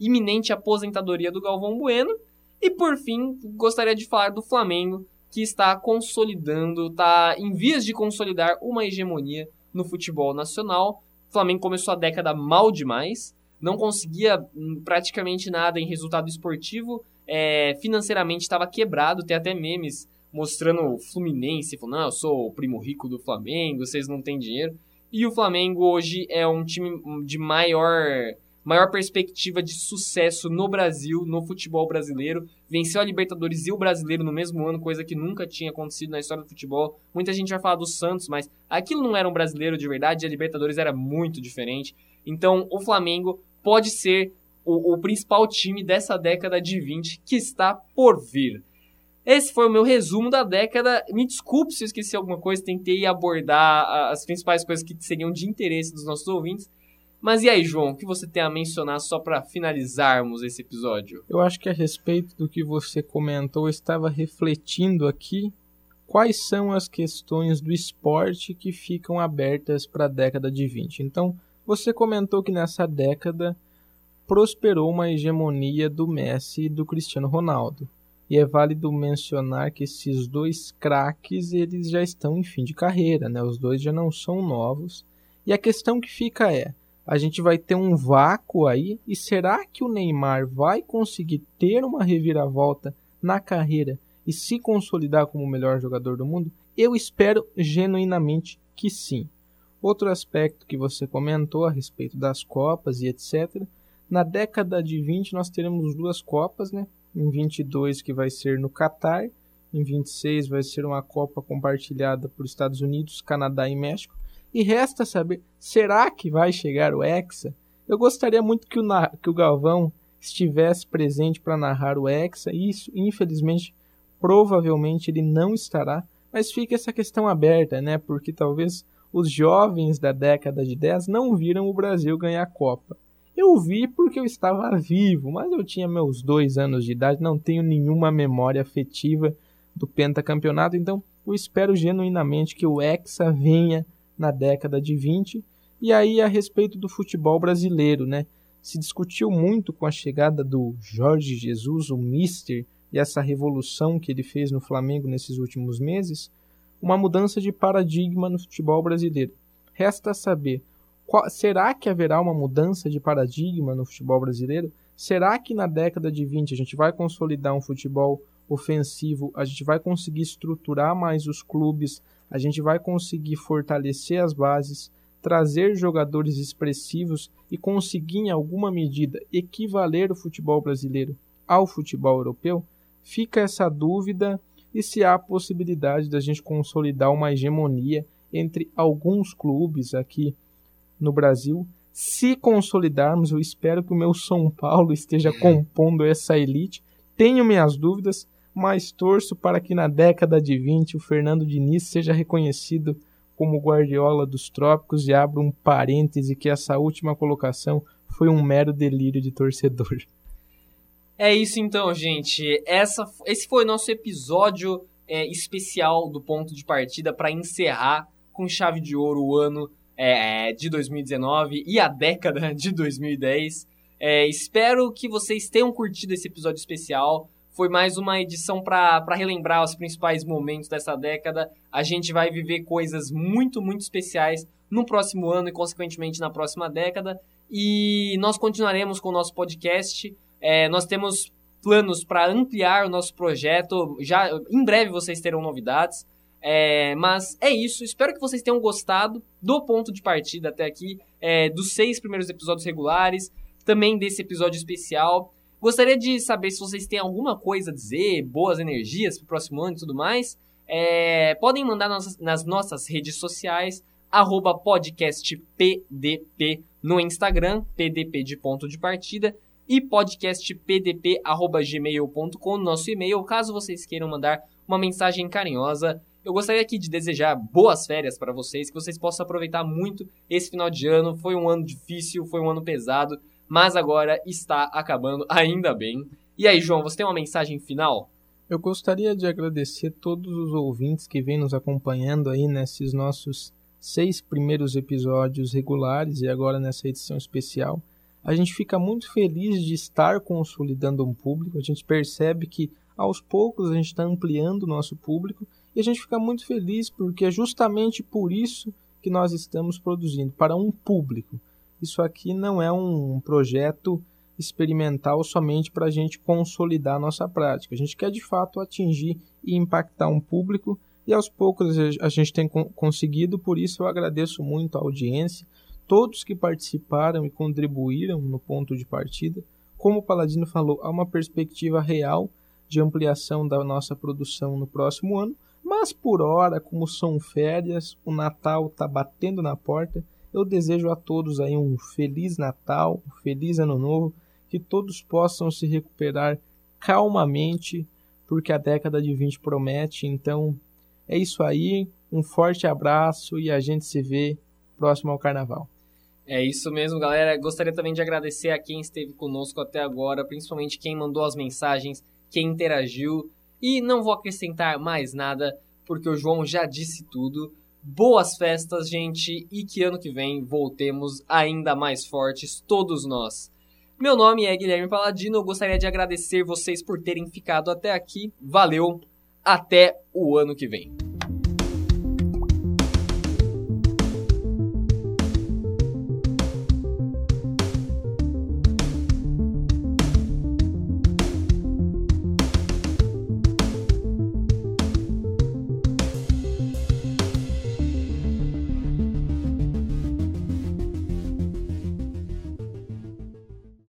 iminente aposentadoria do Galvão Bueno. E por fim, gostaria de falar do Flamengo, que está consolidando, está em vias de consolidar uma hegemonia no futebol nacional. O Flamengo começou a década mal demais, não conseguia hum, praticamente nada em resultado esportivo, é, financeiramente estava quebrado, tem até memes mostrando o Fluminense, falando, não, eu sou o primo rico do Flamengo, vocês não têm dinheiro. E o Flamengo hoje é um time de maior maior perspectiva de sucesso no Brasil, no futebol brasileiro. Venceu a Libertadores e o Brasileiro no mesmo ano, coisa que nunca tinha acontecido na história do futebol. Muita gente vai falar do Santos, mas aquilo não era um brasileiro de verdade, a Libertadores era muito diferente. Então, o Flamengo pode ser o, o principal time dessa década de 20 que está por vir. Esse foi o meu resumo da década. Me desculpe se eu esqueci alguma coisa, tentei abordar as principais coisas que seriam de interesse dos nossos ouvintes. Mas e aí, João, o que você tem a mencionar só para finalizarmos esse episódio? Eu acho que a respeito do que você comentou, eu estava refletindo aqui quais são as questões do esporte que ficam abertas para a década de 20. Então, você comentou que nessa década prosperou uma hegemonia do Messi e do Cristiano Ronaldo. E é válido mencionar que esses dois craques eles já estão em fim de carreira, né? Os dois já não são novos. E a questão que fica é: a gente vai ter um vácuo aí. E será que o Neymar vai conseguir ter uma reviravolta na carreira e se consolidar como o melhor jogador do mundo? Eu espero genuinamente que sim. Outro aspecto que você comentou a respeito das Copas e etc. Na década de 20 nós teremos duas Copas, né? Em 22 que vai ser no Catar, em 26 vai ser uma Copa compartilhada por Estados Unidos, Canadá e México. E resta saber, será que vai chegar o Hexa? Eu gostaria muito que o, que o Galvão estivesse presente para narrar o Hexa. Isso, infelizmente, provavelmente ele não estará. Mas fica essa questão aberta, né? Porque talvez os jovens da década de 10 não viram o Brasil ganhar a Copa. Eu vi porque eu estava vivo, mas eu tinha meus dois anos de idade, não tenho nenhuma memória afetiva do pentacampeonato, então eu espero genuinamente que o Hexa venha na década de 20. E aí a respeito do futebol brasileiro, né? Se discutiu muito com a chegada do Jorge Jesus, o Mister, e essa revolução que ele fez no Flamengo nesses últimos meses, uma mudança de paradigma no futebol brasileiro. Resta saber, qual, será que haverá uma mudança de paradigma no futebol brasileiro? Será que na década de 20 a gente vai consolidar um futebol ofensivo, a gente vai conseguir estruturar mais os clubes, a gente vai conseguir fortalecer as bases, trazer jogadores expressivos e conseguir, em alguma medida, equivaler o futebol brasileiro ao futebol europeu? Fica essa dúvida e se há a possibilidade da gente consolidar uma hegemonia entre alguns clubes aqui no Brasil. Se consolidarmos, eu espero que o meu São Paulo esteja compondo essa elite. Tenho minhas dúvidas, mas torço para que na década de 20 o Fernando Diniz seja reconhecido como Guardiola dos trópicos e abra um parêntese que essa última colocação foi um mero delírio de torcedor. É isso então, gente. Essa, esse foi o nosso episódio é, especial do ponto de partida para encerrar com chave de ouro o ano é, de 2019 e a década de 2010. É, espero que vocês tenham curtido esse episódio especial. Foi mais uma edição para relembrar os principais momentos dessa década. A gente vai viver coisas muito, muito especiais no próximo ano e, consequentemente, na próxima década. E nós continuaremos com o nosso podcast. É, nós temos planos para ampliar o nosso projeto. Já em breve vocês terão novidades. É, mas é isso. Espero que vocês tenham gostado do ponto de partida até aqui, é, dos seis primeiros episódios regulares, também desse episódio especial. Gostaria de saber se vocês têm alguma coisa a dizer, boas energias para o próximo ano e tudo mais. É, podem mandar nas, nas, nossas redes sociais, arroba podcastpdp no Instagram, pdp de ponto de partida, e podcastpdp.gmail.com, nosso e-mail, caso vocês queiram mandar uma mensagem carinhosa. Eu gostaria aqui de desejar boas férias para vocês, que vocês possam aproveitar muito esse final de ano. Foi um ano difícil, foi um ano pesado, mas agora está acabando, ainda bem. E aí, João, você tem uma mensagem final? Eu gostaria de agradecer todos os ouvintes que vêm nos acompanhando aí nesses nossos seis primeiros episódios regulares e agora nessa edição especial. A gente fica muito feliz de estar consolidando um público, a gente percebe que aos poucos a gente está ampliando o nosso público e a gente fica muito feliz porque é justamente por isso que nós estamos produzindo para um público. Isso aqui não é um projeto experimental somente para a gente consolidar a nossa prática. A gente quer de fato atingir e impactar um público e aos poucos a gente tem conseguido, por isso eu agradeço muito a audiência, todos que participaram e contribuíram no ponto de partida. Como o Paladino falou, há uma perspectiva real de ampliação da nossa produção no próximo ano, mas por hora, como são férias, o Natal está batendo na porta. Eu desejo a todos aí um feliz Natal, um feliz Ano Novo, que todos possam se recuperar calmamente, porque a década de 20 promete. Então, é isso aí. Um forte abraço e a gente se vê próximo ao Carnaval. É isso mesmo, galera. Gostaria também de agradecer a quem esteve conosco até agora, principalmente quem mandou as mensagens, quem interagiu. E não vou acrescentar mais nada, porque o João já disse tudo. Boas festas, gente, e que ano que vem voltemos ainda mais fortes, todos nós. Meu nome é Guilherme Paladino, eu gostaria de agradecer vocês por terem ficado até aqui. Valeu, até o ano que vem.